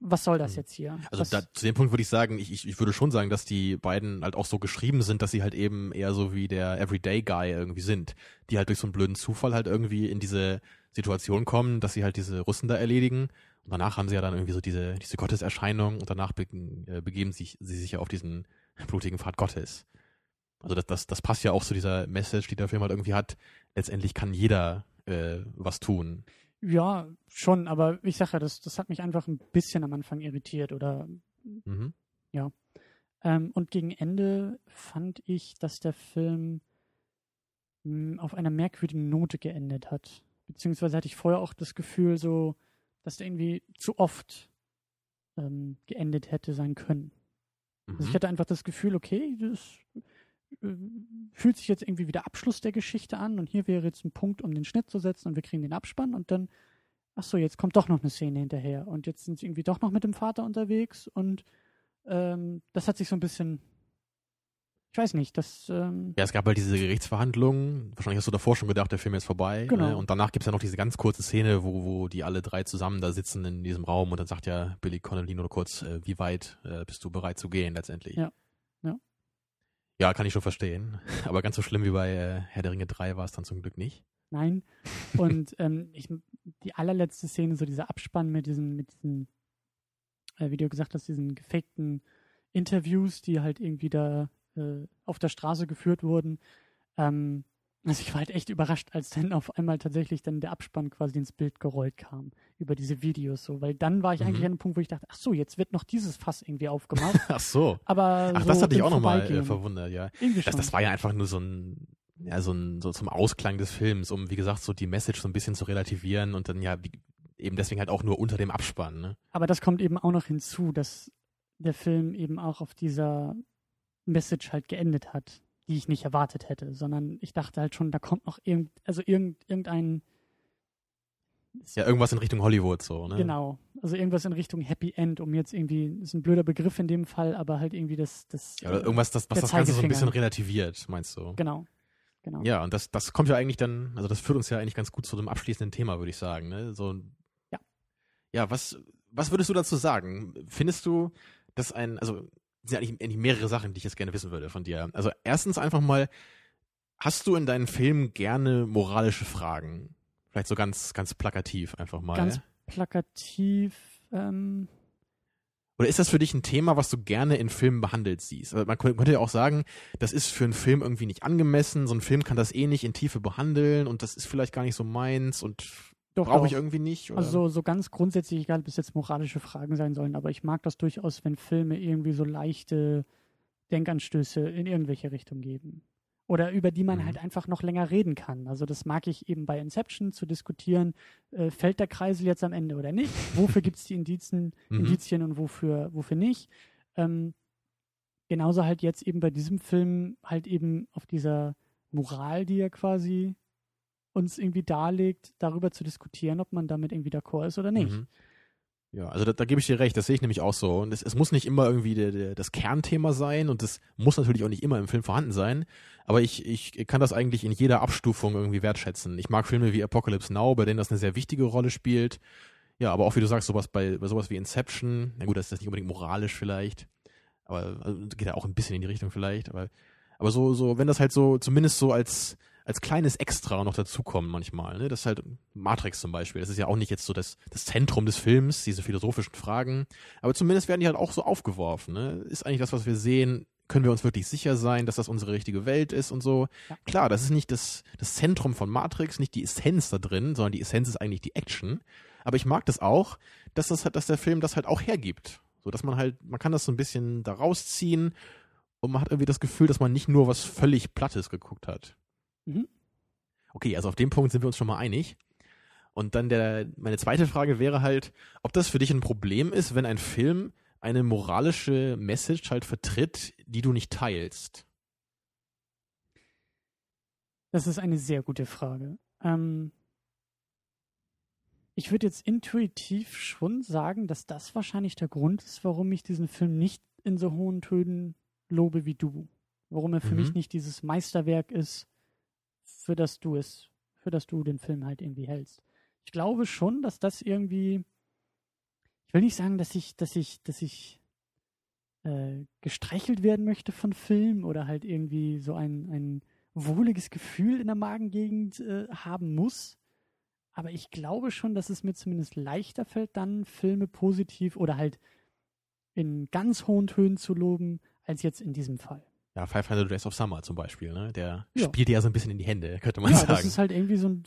was soll das Hm. jetzt hier? Also da, zu dem Punkt würde ich sagen, ich, ich, ich würde schon sagen, dass die beiden halt auch so geschrieben sind, dass sie halt eben eher so wie der Everyday Guy irgendwie sind, die halt durch so einen blöden Zufall halt irgendwie in diese Situation kommen, dass sie halt diese Russen da erledigen und danach haben sie ja dann irgendwie so diese, diese Gotteserscheinung und danach be äh, begeben sich, sie sich ja auf diesen blutigen Pfad Gottes. Also das, das, das passt ja auch zu dieser Message, die der Film halt irgendwie hat. Letztendlich kann jeder äh, was tun. ja, schon, aber ich sage ja, das, das hat mich einfach ein bisschen am Anfang irritiert oder Mhm. Ähm, und gegen Ende fand ich, dass der Film mh, auf einer merkwürdigen Note geendet hat. Beziehungsweise hatte ich vorher auch das Gefühl, so, dass der irgendwie zu oft ähm, geendet hätte sein können. Also ich Mhm. hatte einfach das Gefühl, okay, das äh, fühlt sich jetzt irgendwie wie der Abschluss der Geschichte an und hier wäre jetzt ein Punkt, um den Schnitt zu setzen und wir kriegen den Abspann und dann, ach so, jetzt kommt doch noch eine Szene hinterher und jetzt sind sie irgendwie doch noch mit dem Vater unterwegs und ähm, das hat sich so ein bisschen, ich weiß nicht, das, ähm, Ja, es gab halt diese Gerichtsverhandlungen. Wahrscheinlich hast du davor schon gedacht, der Film ist vorbei. Genau. Ne? Und danach gibt's ja noch diese ganz kurze Szene, wo, wo die alle drei zusammen da sitzen in diesem Raum und dann sagt ja Billy Connolly nur kurz, äh, wie weit äh, bist du bereit zu gehen letztendlich? Ja. Ja. Ja, kann ich schon verstehen. Aber ganz so schlimm wie bei äh, Herr der Ringe 3 war es dann zum Glück nicht. nein. Und ähm, ich, die allerletzte Szene, so dieser Abspann mit diesen, mit diesen, äh, wie du gesagt hast, diesen gefakten Interviews, die halt irgendwie da äh, auf der Straße geführt wurden. Ähm, also ich war halt echt überrascht, als dann auf einmal tatsächlich dann der Abspann quasi ins Bild gerollt kam über diese Videos so, weil dann war ich Mhm. eigentlich an einem Punkt, wo ich dachte, ach so, jetzt wird noch dieses Fass irgendwie aufgemacht. Ach so. Aber Ach, so das hatte ich auch nochmal äh, verwundert, ja. Das, das war ja einfach nur so ein, ja, so ein, so zum Ausklang des Films, um, wie gesagt, so die Message so ein bisschen zu relativieren und dann ja, wie, eben deswegen halt auch nur unter dem Abspann, ne? Aber das kommt eben auch noch hinzu, dass der Film eben auch auf dieser Message halt geendet hat, die ich nicht erwartet hätte, sondern ich dachte halt schon, da kommt noch irgend, also irgend, irgendein, Ja, irgendwas in Richtung Hollywood so, ne? genau, also irgendwas in Richtung Happy End, um jetzt irgendwie, ist ein blöder Begriff in dem Fall, aber halt irgendwie das, das, Ja, oder irgendwas, das, was das Ganze so ein bisschen relativiert, meinst du? genau, genau. Ja, und das, das kommt ja eigentlich dann, also das führt uns ja eigentlich ganz gut zu dem abschließenden Thema, würde ich sagen, ne? So, Ja. Ja, was, was würdest du dazu sagen? Findest du, dass ein, also, sind ja eigentlich, eigentlich mehrere Sachen, die ich jetzt gerne wissen würde von dir. Also, erstens einfach mal, hast du in deinen Filmen gerne moralische Fragen? Vielleicht so ganz, ganz plakativ einfach mal. Ganz plakativ, ähm, Oder ist das für dich ein Thema, was du gerne in Filmen behandelt siehst? Also man kö- könnte ja auch sagen, das ist für einen Film irgendwie nicht angemessen. So ein Film kann das eh nicht in Tiefe behandeln und das ist vielleicht gar nicht so meins und brauche ich irgendwie nicht. Oder? Also so, so ganz grundsätzlich, egal ob es jetzt moralische Fragen sein sollen, aber ich mag das durchaus, wenn Filme irgendwie so leichte Denkanstöße in irgendwelche Richtung geben. Oder über die man Mhm. halt einfach noch länger reden kann. Also das mag ich eben bei Inception zu diskutieren, äh, fällt der Kreisel jetzt am Ende oder nicht? Wofür gibt es die Indizien, Mhm. Indizien und wofür, wofür nicht? Ähm, genauso halt jetzt eben bei diesem Film halt eben auf dieser Moral, die er quasi uns irgendwie darlegt, darüber zu diskutieren, ob man damit irgendwie d'accord ist oder nicht. Mhm. Ja, also da, da gebe ich dir recht, das sehe ich nämlich auch so. Und es, es muss nicht immer irgendwie der, der, das Kernthema sein und das muss natürlich auch nicht immer im Film vorhanden sein. Aber ich, ich kann das eigentlich in jeder Abstufung irgendwie wertschätzen. Ich mag Filme wie Apocalypse Now, bei denen das eine sehr wichtige Rolle spielt. Ja, aber auch wie du sagst, sowas bei, bei sowas wie Inception, na gut, das ist nicht unbedingt moralisch vielleicht, aber also, geht ja auch ein bisschen in die Richtung vielleicht, aber, aber so, so, wenn das halt so, zumindest so als, als kleines Extra noch dazukommen manchmal, ne? Das ist halt Matrix zum Beispiel. Das ist ja auch nicht jetzt so das, das Zentrum des Films, diese philosophischen Fragen. Aber zumindest werden die halt auch so aufgeworfen, ne? Ist eigentlich das, was wir sehen, können wir uns wirklich sicher sein, dass das unsere richtige Welt ist und so. Ja. Klar, das ist nicht das, das Zentrum von Matrix, nicht die Essenz da drin, sondern die Essenz ist eigentlich die Action. Aber ich mag das auch, dass das halt, dass der Film das halt auch hergibt. So dass man halt, man kann das so ein bisschen da rausziehen und man hat irgendwie das Gefühl, dass man nicht nur was völlig Plattes geguckt hat. Mhm. Okay, also auf dem Punkt sind wir uns schon mal einig. Und dann der, meine zweite Frage wäre halt, ob das für dich ein Problem ist, wenn ein Film eine moralische Message halt vertritt, die du nicht teilst. Das ist eine sehr gute Frage. Ähm, ich würde jetzt intuitiv schon sagen, dass das wahrscheinlich der Grund ist, warum ich diesen Film nicht in so hohen Tönen lobe wie du. Warum er für Mhm. mich nicht dieses Meisterwerk ist, für das du es, für das du den Film halt irgendwie hältst. Ich glaube schon, dass das irgendwie, ich will nicht sagen, dass ich, dass ich, dass ich äh, gestreichelt werden möchte von Film oder halt irgendwie so ein, ein wohliges Gefühl in der Magengegend äh, haben muss. Aber ich glaube schon, dass es mir zumindest leichter fällt, dann Filme positiv oder halt in ganz hohen Tönen zu loben, als jetzt in diesem Fall. Ja, 500 Days of Summer zum Beispiel, ne? Der Ja. spielt ja so ein bisschen in die Hände, könnte man ja, sagen. das ist halt irgendwie so ein.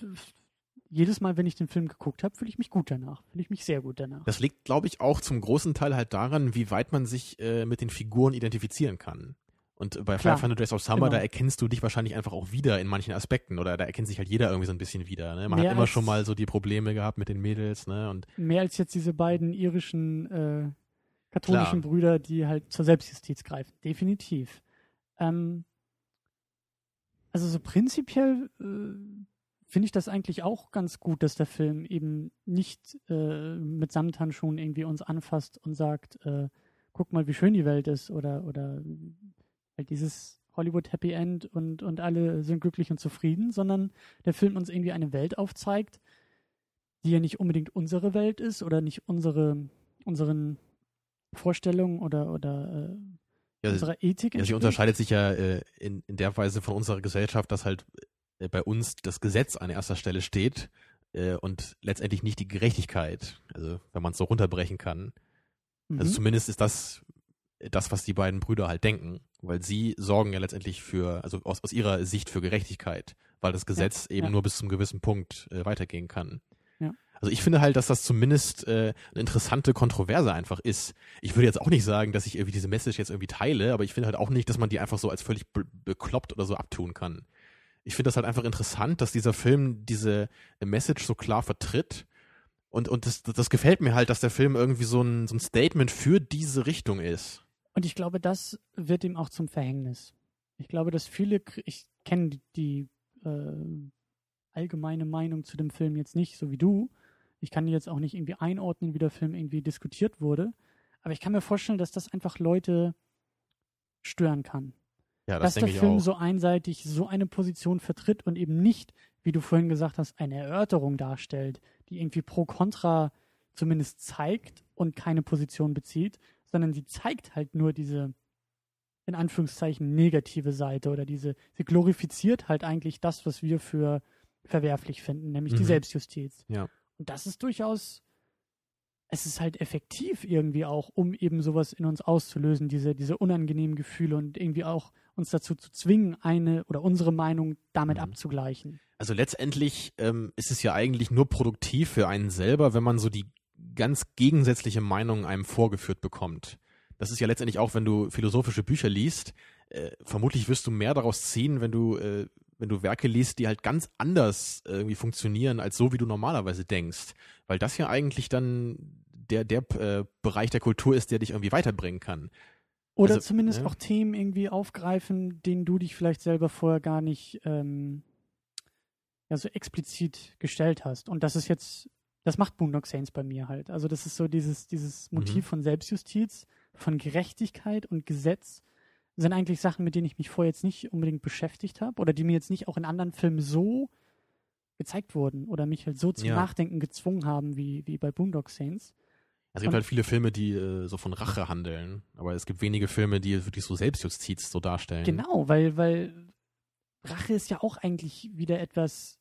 Jedes Mal, wenn ich den Film geguckt habe, fühle ich mich gut danach. Fühle ich mich sehr gut danach. Das liegt, glaube ich, auch zum großen Teil halt daran, wie weit man sich äh, mit den Figuren identifizieren kann. Und bei Klar, 500 Days of Summer, genau. da erkennst du dich wahrscheinlich einfach auch wieder in manchen Aspekten oder da erkennt sich halt jeder irgendwie so ein bisschen wieder. Ne? Man Mehr hat immer schon mal so die Probleme gehabt mit den Mädels, ne? Und Mehr als jetzt diese beiden irischen äh, katholischen Klar. Brüder, die halt zur Selbstjustiz greifen. Definitiv. Ähm, also so prinzipiell äh, finde ich das eigentlich auch ganz gut, dass der Film eben nicht äh, mit Samthandschuhen irgendwie uns anfasst und sagt, äh, guck mal, wie schön die Welt ist oder oder halt dieses Hollywood Happy End und und alle sind glücklich und zufrieden, sondern der Film uns irgendwie eine Welt aufzeigt, die ja nicht unbedingt unsere Welt ist oder nicht unsere unseren Vorstellungen oder oder äh, Ja, unserer Ethik Ja, sie unterscheidet sich ja äh, in, in der Weise von unserer Gesellschaft, dass halt äh, bei uns das Gesetz an erster Stelle steht äh, und letztendlich nicht die Gerechtigkeit, also wenn man es so runterbrechen kann. Also Mhm. zumindest ist das äh, das, was die beiden Brüder halt denken, weil sie sorgen ja letztendlich für, also aus, aus ihrer Sicht für Gerechtigkeit, weil das Gesetz eben ja. nur bis zum gewissen Punkt äh, weitergehen kann. Also ich finde halt, dass das zumindest äh, eine interessante Kontroverse einfach ist. Ich würde jetzt auch nicht sagen, dass ich irgendwie diese Message jetzt irgendwie teile, aber ich finde halt auch nicht, dass man die einfach so als völlig be bekloppt oder so abtun kann. Ich finde das halt einfach interessant, dass dieser Film diese Message so klar vertritt. Und, und das, das gefällt mir halt, dass der Film irgendwie so ein, so ein Statement für diese Richtung ist. Und ich glaube, das wird ihm auch zum Verhängnis. Ich glaube, dass viele, ich kenne die, die äh, allgemeine Meinung zu dem Film jetzt nicht, so wie du. Ich kann die jetzt auch nicht irgendwie einordnen, wie der Film irgendwie diskutiert wurde. Aber ich kann mir vorstellen, dass das einfach Leute stören kann. Ja, das dass der Film auch. so einseitig so eine Position vertritt und eben nicht, wie du vorhin gesagt hast, eine Erörterung darstellt, die irgendwie pro kontra zumindest zeigt und keine Position bezieht, sondern sie zeigt halt nur diese in Anführungszeichen negative Seite oder diese, sie glorifiziert halt eigentlich das, was wir für verwerflich finden, nämlich die Mhm. Selbstjustiz. Ja. Und das ist durchaus, es ist halt effektiv irgendwie auch, um eben sowas in uns auszulösen, diese, diese unangenehmen Gefühle und irgendwie auch uns dazu zu zwingen, eine oder unsere Meinung damit Mhm. abzugleichen. Also letztendlich ähm, ist es ja eigentlich nur produktiv für einen selber, wenn man so die ganz gegensätzliche Meinung einem vorgeführt bekommt. Das ist ja letztendlich auch, wenn du philosophische Bücher liest, äh, vermutlich wirst du mehr daraus ziehen, wenn du, äh, wenn du Werke liest, die halt ganz anders äh, irgendwie funktionieren, als so, wie du normalerweise denkst. Weil das ja eigentlich dann der, der äh, Bereich der Kultur ist, der dich irgendwie weiterbringen kann. Oder Also, zumindest ja. auch Themen irgendwie aufgreifen, denen du dich vielleicht selber vorher gar nicht ähm, ja, so explizit gestellt hast. Und das ist jetzt, das macht Boondock Saints bei mir halt. Also das ist so dieses, dieses Motiv Mhm. von Selbstjustiz, von Gerechtigkeit und Gesetz sind eigentlich Sachen, mit denen ich mich vorher jetzt nicht unbedingt beschäftigt habe oder die mir jetzt nicht auch in anderen Filmen so gezeigt wurden oder mich halt so zum Ja. Nachdenken gezwungen haben wie, wie bei Boondock Saints. Es gibt halt viele Filme, die äh, so von Rache handeln, aber es gibt wenige Filme, die wirklich so Selbstjustiz so darstellen. Genau, weil, weil Rache ist ja auch eigentlich wieder etwas.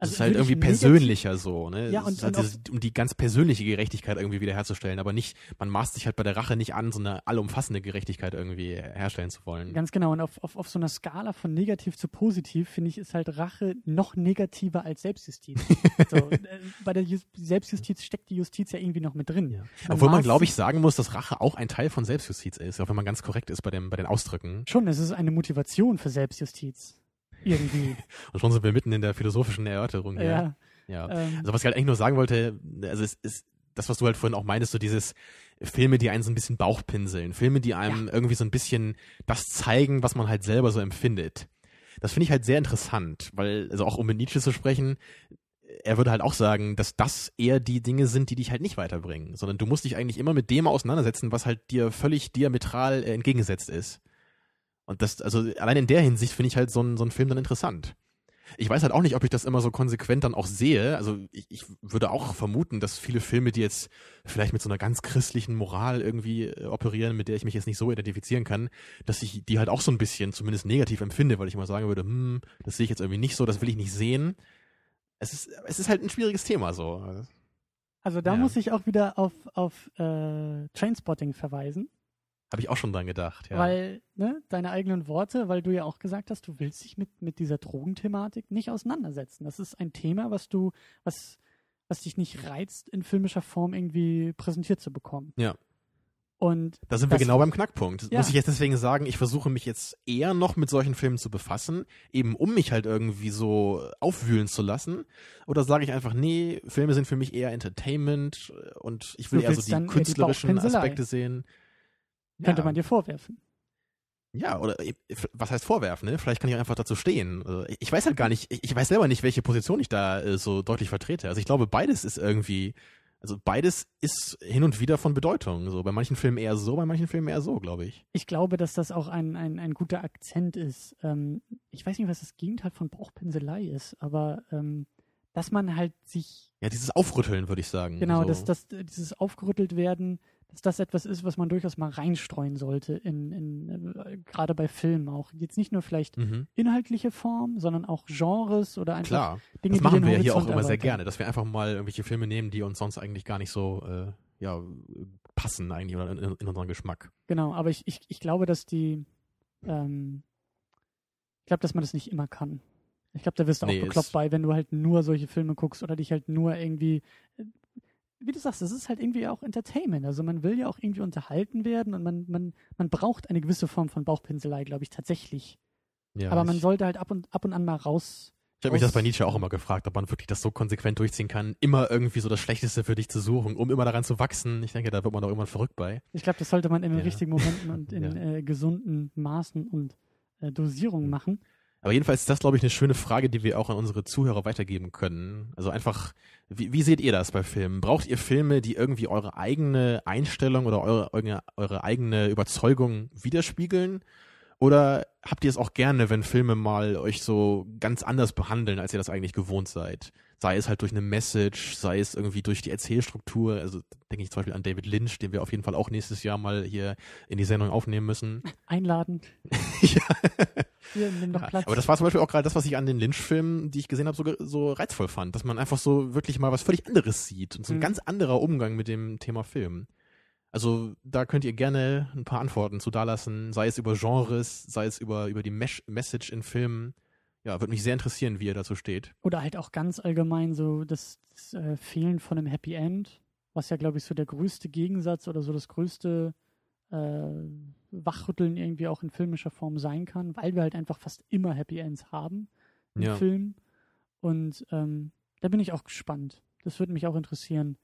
Es also ist halt irgendwie persönlicher so, ne? Ja, Es und- halt und dieses, um die ganz persönliche Gerechtigkeit irgendwie wiederherzustellen, aber nicht, man maßt sich halt bei der Rache nicht an, so eine allumfassende Gerechtigkeit irgendwie herstellen zu wollen. Ganz genau. Und auf, auf, auf so einer Skala von negativ zu positiv, finde ich, ist halt Rache noch negativer als Selbstjustiz. so, äh, bei der Jus Selbstjustiz steckt die Justiz ja irgendwie noch mit drin. Ja. Man Obwohl man, glaube ich, sagen muss, dass Rache auch ein Teil von Selbstjustiz ist, auch wenn man ganz korrekt ist bei, dem, bei den Ausdrücken. Schon, es ist eine Motivation für Selbstjustiz. Irgendwie. Und schon sind wir mitten in der philosophischen Erörterung hier. ja. ja. Ähm, Also was ich halt eigentlich nur sagen wollte, also es ist das, was du halt vorhin auch meintest, so dieses Filme, die einen so ein bisschen Bauchpinseln, Filme, die einem irgendwie so ein bisschen das zeigen, was man halt selber so empfindet. Das finde ich halt sehr interessant, weil, also auch um mit Nietzsche zu sprechen, er würde halt auch sagen, dass das eher die Dinge sind, die dich halt nicht weiterbringen, sondern du musst dich eigentlich immer mit dem auseinandersetzen, was halt dir völlig diametral äh, entgegengesetzt ist. Und das, also allein in der Hinsicht finde ich halt so ein, so ein Film dann interessant. Ich weiß halt auch nicht, ob ich das immer so konsequent dann auch sehe. Also ich, ich würde auch vermuten, dass viele Filme, die jetzt vielleicht mit so einer ganz christlichen Moral irgendwie äh, operieren, mit der ich mich jetzt nicht so identifizieren kann, dass ich die halt auch so ein bisschen zumindest negativ empfinde, weil ich mal sagen würde, hm, das sehe ich jetzt irgendwie nicht so, das will ich nicht sehen. Es ist, es ist halt ein schwieriges Thema so. also da ja. muss ich auch wieder auf, auf äh, Trainspotting verweisen. Habe ich auch schon dran gedacht, ja. Weil, ne, deine eigenen Worte, weil du ja auch gesagt hast, du willst dich mit, mit dieser Drogenthematik nicht auseinandersetzen. Das ist ein Thema, was du, was, was dich nicht reizt, in filmischer Form irgendwie präsentiert zu bekommen. Ja. Und Da sind wir genau beim Knackpunkt. Ja. Muss ich jetzt deswegen sagen, ich versuche mich jetzt eher noch mit solchen Filmen zu befassen, eben um mich halt irgendwie so aufwühlen zu lassen. Oder sage ich einfach, nee, Filme sind für mich eher Entertainment und ich will eher so die künstlerischen. Aspekte sehen. Könnte ja. man dir vorwerfen. Ja, oder äh, was heißt vorwerfen, ne? Vielleicht kann ich einfach dazu stehen. Also, Ich weiß halt gar nicht, ich ich weiß selber nicht, welche Position ich da äh, so deutlich vertrete. Also ich glaube, beides ist irgendwie, also beides ist hin und wieder von Bedeutung. So bei manchen Filmen eher so, bei manchen Filmen eher so, glaube ich. Ich glaube, dass das auch ein, ein, ein guter Akzent ist. Ähm, ich weiß nicht, was das Gegenteil von Bauchpinselei ist, aber ähm, dass man halt sich, Ja, dieses Aufrütteln, würde ich sagen. genau, so. dass, dass äh, dieses aufgerüttelt werden, dass das etwas ist, was man durchaus mal reinstreuen sollte, in, in äh, gerade bei Filmen auch. Jetzt nicht nur vielleicht Mhm. inhaltliche Form, sondern auch Genres oder einfach Klar, Dinge, das machen wir hier auch immer sehr gerne, dass wir einfach mal irgendwelche Filme nehmen, die uns sonst eigentlich gar nicht so äh, ja, passen eigentlich oder in, in unseren Geschmack. Genau, aber ich, ich, ich glaube, dass die, ähm, ich glaube, dass man das nicht immer kann. Ich glaube, da wirst du Nee, auch bekloppt bei, wenn du halt nur solche Filme guckst oder dich halt nur irgendwie, äh, wie du sagst, es ist halt irgendwie auch Entertainment. Also man will ja auch irgendwie unterhalten werden und man, man, man braucht eine gewisse Form von Bauchpinselei, glaube ich, tatsächlich. Ja, aber man sollte halt ab und, ab und an mal raus. ich habe mich das bei Nietzsche auch immer gefragt, ob man wirklich das so konsequent durchziehen kann, immer irgendwie so das Schlechteste für dich zu suchen, um immer daran zu wachsen. Ich denke, da wird man doch irgendwann verrückt bei. Ich glaube, das sollte man in den Ja. richtigen Momenten und in Ja. äh, gesunden Maßen und äh, Dosierungen machen. Aber jedenfalls ist das, glaube ich, eine schöne Frage, die wir auch an unsere Zuhörer weitergeben können. Also einfach, wie, wie seht ihr das bei Filmen? Braucht ihr Filme, die irgendwie eure eigene Einstellung oder eure, eure, eure eigene Überzeugung widerspiegeln? Oder habt ihr es auch gerne, wenn Filme mal euch so ganz anders behandeln, als ihr das eigentlich gewohnt seid? Sei es halt durch eine Message, sei es irgendwie durch die Erzählstruktur. Also denke ich zum Beispiel an David Lynch, den wir auf jeden Fall auch nächstes Jahr mal hier in die Sendung aufnehmen müssen. Einladen. ja. Hier, nimm doch Ja, Platz. aber das war zum Beispiel auch gerade das, was ich an den Lynch-Filmen, die ich gesehen habe, so, so reizvoll fand. Dass man einfach so wirklich mal was völlig anderes sieht und so ein Mhm. ganz anderer Umgang mit dem Thema Film. Also da könnt ihr gerne ein paar Antworten zu dalassen, sei es über Genres, sei es über, über die Mesh Message in Filmen. Ja, würde mich sehr interessieren, wie ihr dazu steht. Oder halt auch ganz allgemein so das, das äh, Fehlen von einem Happy End, was ja, glaube ich, so der größte Gegensatz oder so das größte Wachrütteln irgendwie auch in filmischer Form sein kann, weil wir halt einfach fast immer Happy Ends haben im Ja. Film. Und ähm, da bin ich auch gespannt. Das würde mich auch interessieren,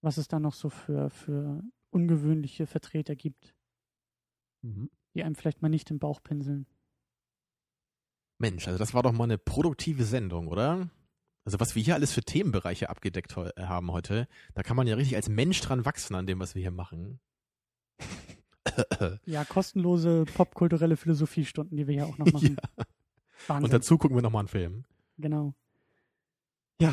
was es da noch so für, für ungewöhnliche Vertreter gibt, die einem vielleicht mal nicht den Bauch pinseln. Mensch, also das war doch mal eine produktive Sendung, oder? Also was wir hier alles für Themenbereiche abgedeckt haben heute, da kann man ja richtig als Mensch dran wachsen an dem, was wir hier machen. Ja, kostenlose popkulturelle Philosophiestunden, die wir ja auch noch machen. Wahnsinn. Und dazu gucken wir nochmal einen Film. Genau. Ja,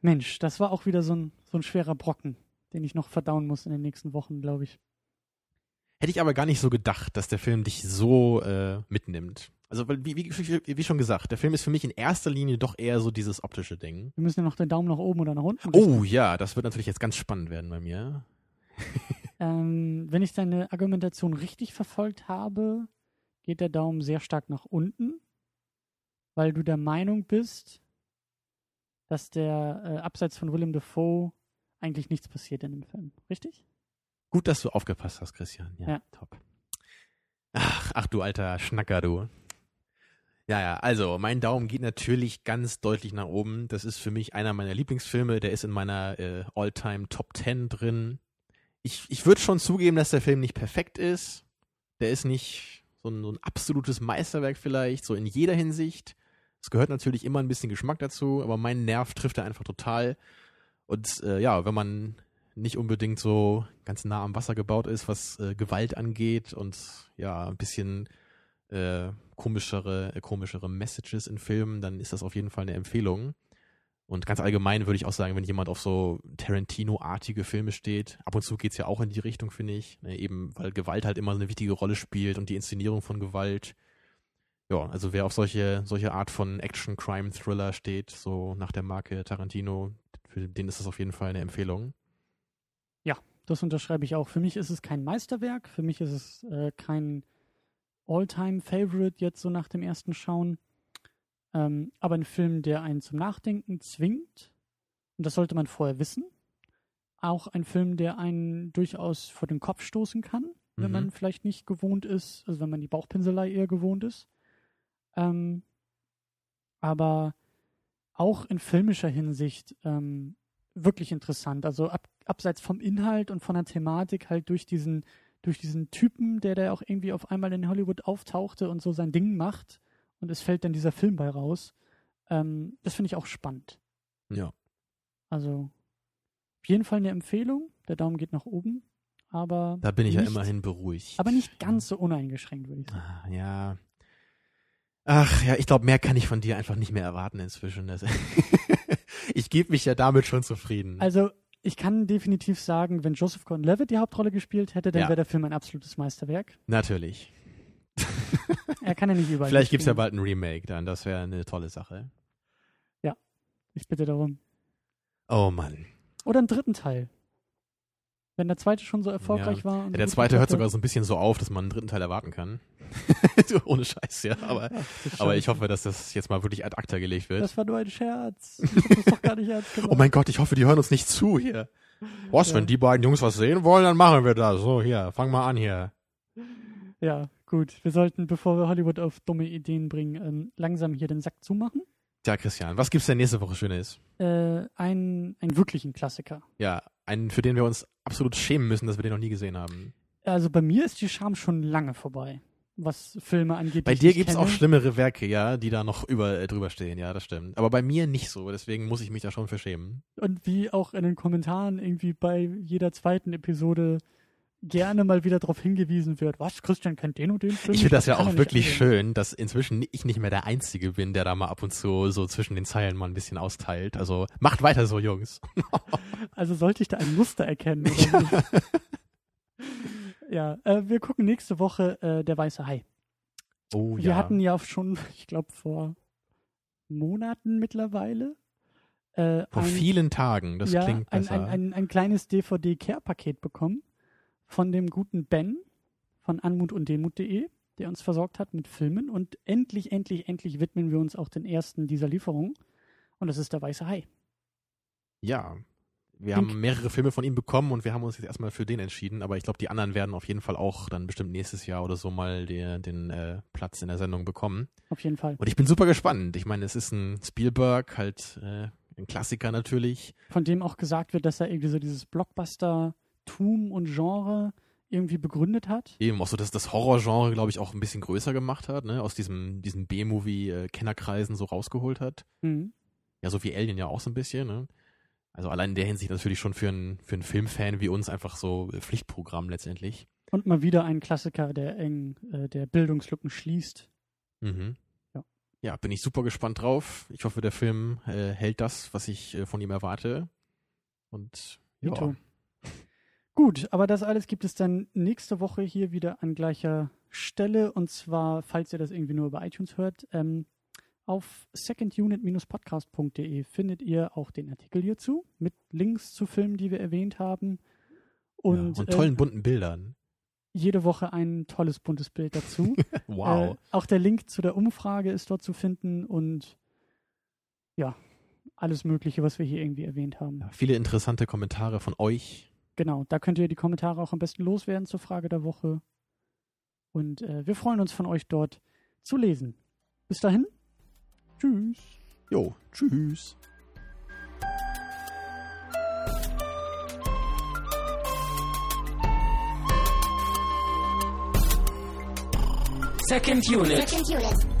Mensch, das war auch wieder so ein, so ein schwerer Brocken, den ich noch verdauen muss in den nächsten Wochen, glaube ich. Hätte ich aber gar nicht so gedacht, dass der Film dich so äh, mitnimmt. Also, weil, wie, wie, wie schon gesagt, der Film ist für mich in erster Linie doch eher so dieses optische Ding. Wir müssen ja noch den Daumen nach oben oder nach unten. richten. Oh ja, das wird natürlich jetzt ganz spannend werden bei mir. Ähm, wenn ich deine Argumentation richtig verfolgt habe, geht der Daumen sehr stark nach unten, weil du der Meinung bist, dass der äh, abseits von Willem Dafoe eigentlich nichts passiert in dem Film. Richtig? Gut, dass du aufgepasst hast, Christian. Ja, Ja. top. Ach, ach du alter Schnacker, du. Ja, ja, also mein Daumen geht natürlich ganz deutlich nach oben. Das ist für mich einer meiner Lieblingsfilme. Der ist in meiner äh, All-Time Top 10 drin. Ich, ich würde schon zugeben, dass der Film nicht perfekt ist. Der ist nicht so ein, so ein absolutes Meisterwerk vielleicht, so in jeder Hinsicht. Es gehört natürlich immer ein bisschen Geschmack dazu, aber mein Nerv trifft er einfach total. Und äh, ja, wenn man nicht unbedingt so ganz nah am Wasser gebaut ist, was äh, Gewalt angeht und ja, ein bisschen äh, komischere, äh, komischere Messages in Filmen, dann ist das auf jeden Fall eine Empfehlung. Und ganz allgemein würde ich auch sagen, wenn jemand auf so Tarantino-artige Filme steht, ab und zu geht's ja auch in die Richtung, finde ich. Ne, eben, weil Gewalt halt immer eine wichtige Rolle spielt und die Inszenierung von Gewalt. Ja, also wer auf solche, solche Art von Action-Crime-Thriller steht, so nach der Marke Tarantino, für den ist das auf jeden Fall eine Empfehlung. Das unterschreibe ich auch. Für mich ist es kein Meisterwerk, für mich ist es äh, kein All-Time-Favorite jetzt so nach dem ersten Schauen. Ähm, aber ein Film, der einen zum Nachdenken zwingt. Und das sollte man vorher wissen. auch ein Film, der einen durchaus vor den Kopf stoßen kann, wenn Mhm. man vielleicht nicht gewohnt ist, also wenn man die Bauchpinselei eher gewohnt ist. Ähm, aber auch in filmischer Hinsicht ähm, wirklich interessant. Also ab, abseits vom Inhalt und von der Thematik halt durch diesen, durch diesen Typen, der da auch irgendwie auf einmal in Hollywood auftauchte und so sein Ding macht und es fällt dann dieser Film bei raus. Ähm, das finde ich auch spannend. Ja. Also auf jeden Fall eine Empfehlung. Der Daumen geht nach oben. Aber, Da bin ich ja nicht, immerhin beruhigt. aber nicht ganz so uneingeschränkt, würde ich sagen. Ah, Ja. Ach ja, ich glaube, mehr kann ich von dir einfach nicht mehr erwarten inzwischen. Ich gebe mich ja damit schon zufrieden. Also ich kann definitiv sagen, wenn Joseph Gordon-Levitt die Hauptrolle gespielt hätte, dann Ja. wäre der Film ein absolutes Meisterwerk. Natürlich. Er kann ja nicht überall. Vielleicht gibt's ja mitspielen. bald ein Remake dann. Das wäre eine tolle Sache. Ich bitte darum. Oh Mann. Oder einen dritten Teil. Wenn der zweite schon so erfolgreich Ja. war. Ja, der zweite hört sogar so ein bisschen so auf, dass man einen dritten Teil erwarten kann. Ohne Scheiß, ja. Aber, Ach, aber ich hoffe, dass das jetzt mal wirklich ad acta gelegt wird. Das war nur ein Scherz. Ich hab das doch gar nicht ernst gemeint. Oh mein Gott, ich hoffe, die hören uns nicht zu hier. Was, Ja. wenn die beiden Jungs was sehen wollen, dann machen wir das. So, hier, fang mal an hier. Ja, gut. Wir sollten, bevor wir Hollywood auf dumme Ideen bringen, ähm, langsam hier den Sack zumachen. Tja, Christian, was gibt's denn nächste Woche Schönes? Äh, ein, einen wirklichen Klassiker. Ja, einen, für den wir uns absolut schämen müssen, dass wir den noch nie gesehen haben. Also bei mir ist die Scham schon lange vorbei, was Filme angeht. Bei dir gibt's kenne. auch schlimmere Werke, ja, die da noch über, äh, drüber stehen, ja, das stimmt. Aber bei mir nicht so, deswegen muss ich mich da schon für schämen. Und wie auch in den Kommentaren irgendwie bei jeder zweiten Episode gerne mal wieder darauf hingewiesen wird, was, Christian kennt den und den Film? Ich finde das ja auch wirklich ansehen. schön, dass inzwischen ich nicht mehr der Einzige bin, der da mal ab und zu so zwischen den Zeilen mal ein bisschen austeilt. Also macht weiter so, Jungs. Also sollte ich da ein Muster erkennen oder nicht? ja, äh, wir gucken nächste Woche äh, Der Weiße Hai. Oh Wir ja. hatten ja schon, ich glaube, vor Monaten mittlerweile äh, Vor ein, vielen Tagen, das ja, klingt ein, besser. ein, ein, ein kleines DVD-Care-Paket bekommen von dem guten Ben von anmut und demut.de, der uns versorgt hat mit Filmen. Und endlich, endlich, endlich widmen wir uns auch den ersten dieser Lieferung. Und das ist der Weiße Hai. Ja. Wir Link. haben mehrere Filme von ihm bekommen und wir haben uns jetzt erstmal für den entschieden, aber ich glaube, die anderen werden auf jeden Fall auch dann bestimmt nächstes Jahr oder so mal den, den äh, Platz in der Sendung bekommen. Auf jeden Fall. Und ich bin super gespannt. Ich meine, es ist ein Spielberg, halt äh, ein Klassiker natürlich. Von dem auch gesagt wird, dass er irgendwie so dieses Blockbuster-Tum und Genre irgendwie begründet hat. Eben auch so, dass das Horrorgenre, glaube ich, auch ein bisschen größer gemacht hat, ne? Aus diesem, diesem B-Movie-Kennerkreisen so rausgeholt hat. Mhm. Ja, so wie Alien ja auch so ein bisschen, ne? Also allein in der Hinsicht natürlich schon für einen für einen Filmfan wie uns einfach so äh, Pflichtprogramm letztendlich. Und mal wieder ein Klassiker, der eng, äh, der Bildungslücken schließt. Mhm. Ja. Ja, bin ich super gespannt drauf. Ich hoffe, der Film äh, hält das, was ich äh, von ihm erwarte. Und ja. Gut, aber das alles gibt es dann nächste Woche hier wieder an gleicher Stelle. Und zwar, falls ihr das irgendwie nur über iTunes hört, ähm, auf secondunit-podcast.de findet ihr auch den Artikel hierzu mit Links zu Filmen, die wir erwähnt haben. Und, ja, und äh, tollen bunten Bildern. jede Woche ein tolles buntes Bild dazu. Wow. Äh, auch der Link zu der Umfrage ist dort zu finden und ja, alles Mögliche, was wir hier irgendwie erwähnt haben. Ja, viele interessante Kommentare von euch. Genau, da könnt ihr die Kommentare auch am besten loswerden zur Frage der Woche. Und äh, wir freuen uns von euch dort zu lesen. Bis dahin, tschüss. Jo, tschüss. Second unit. Second unit.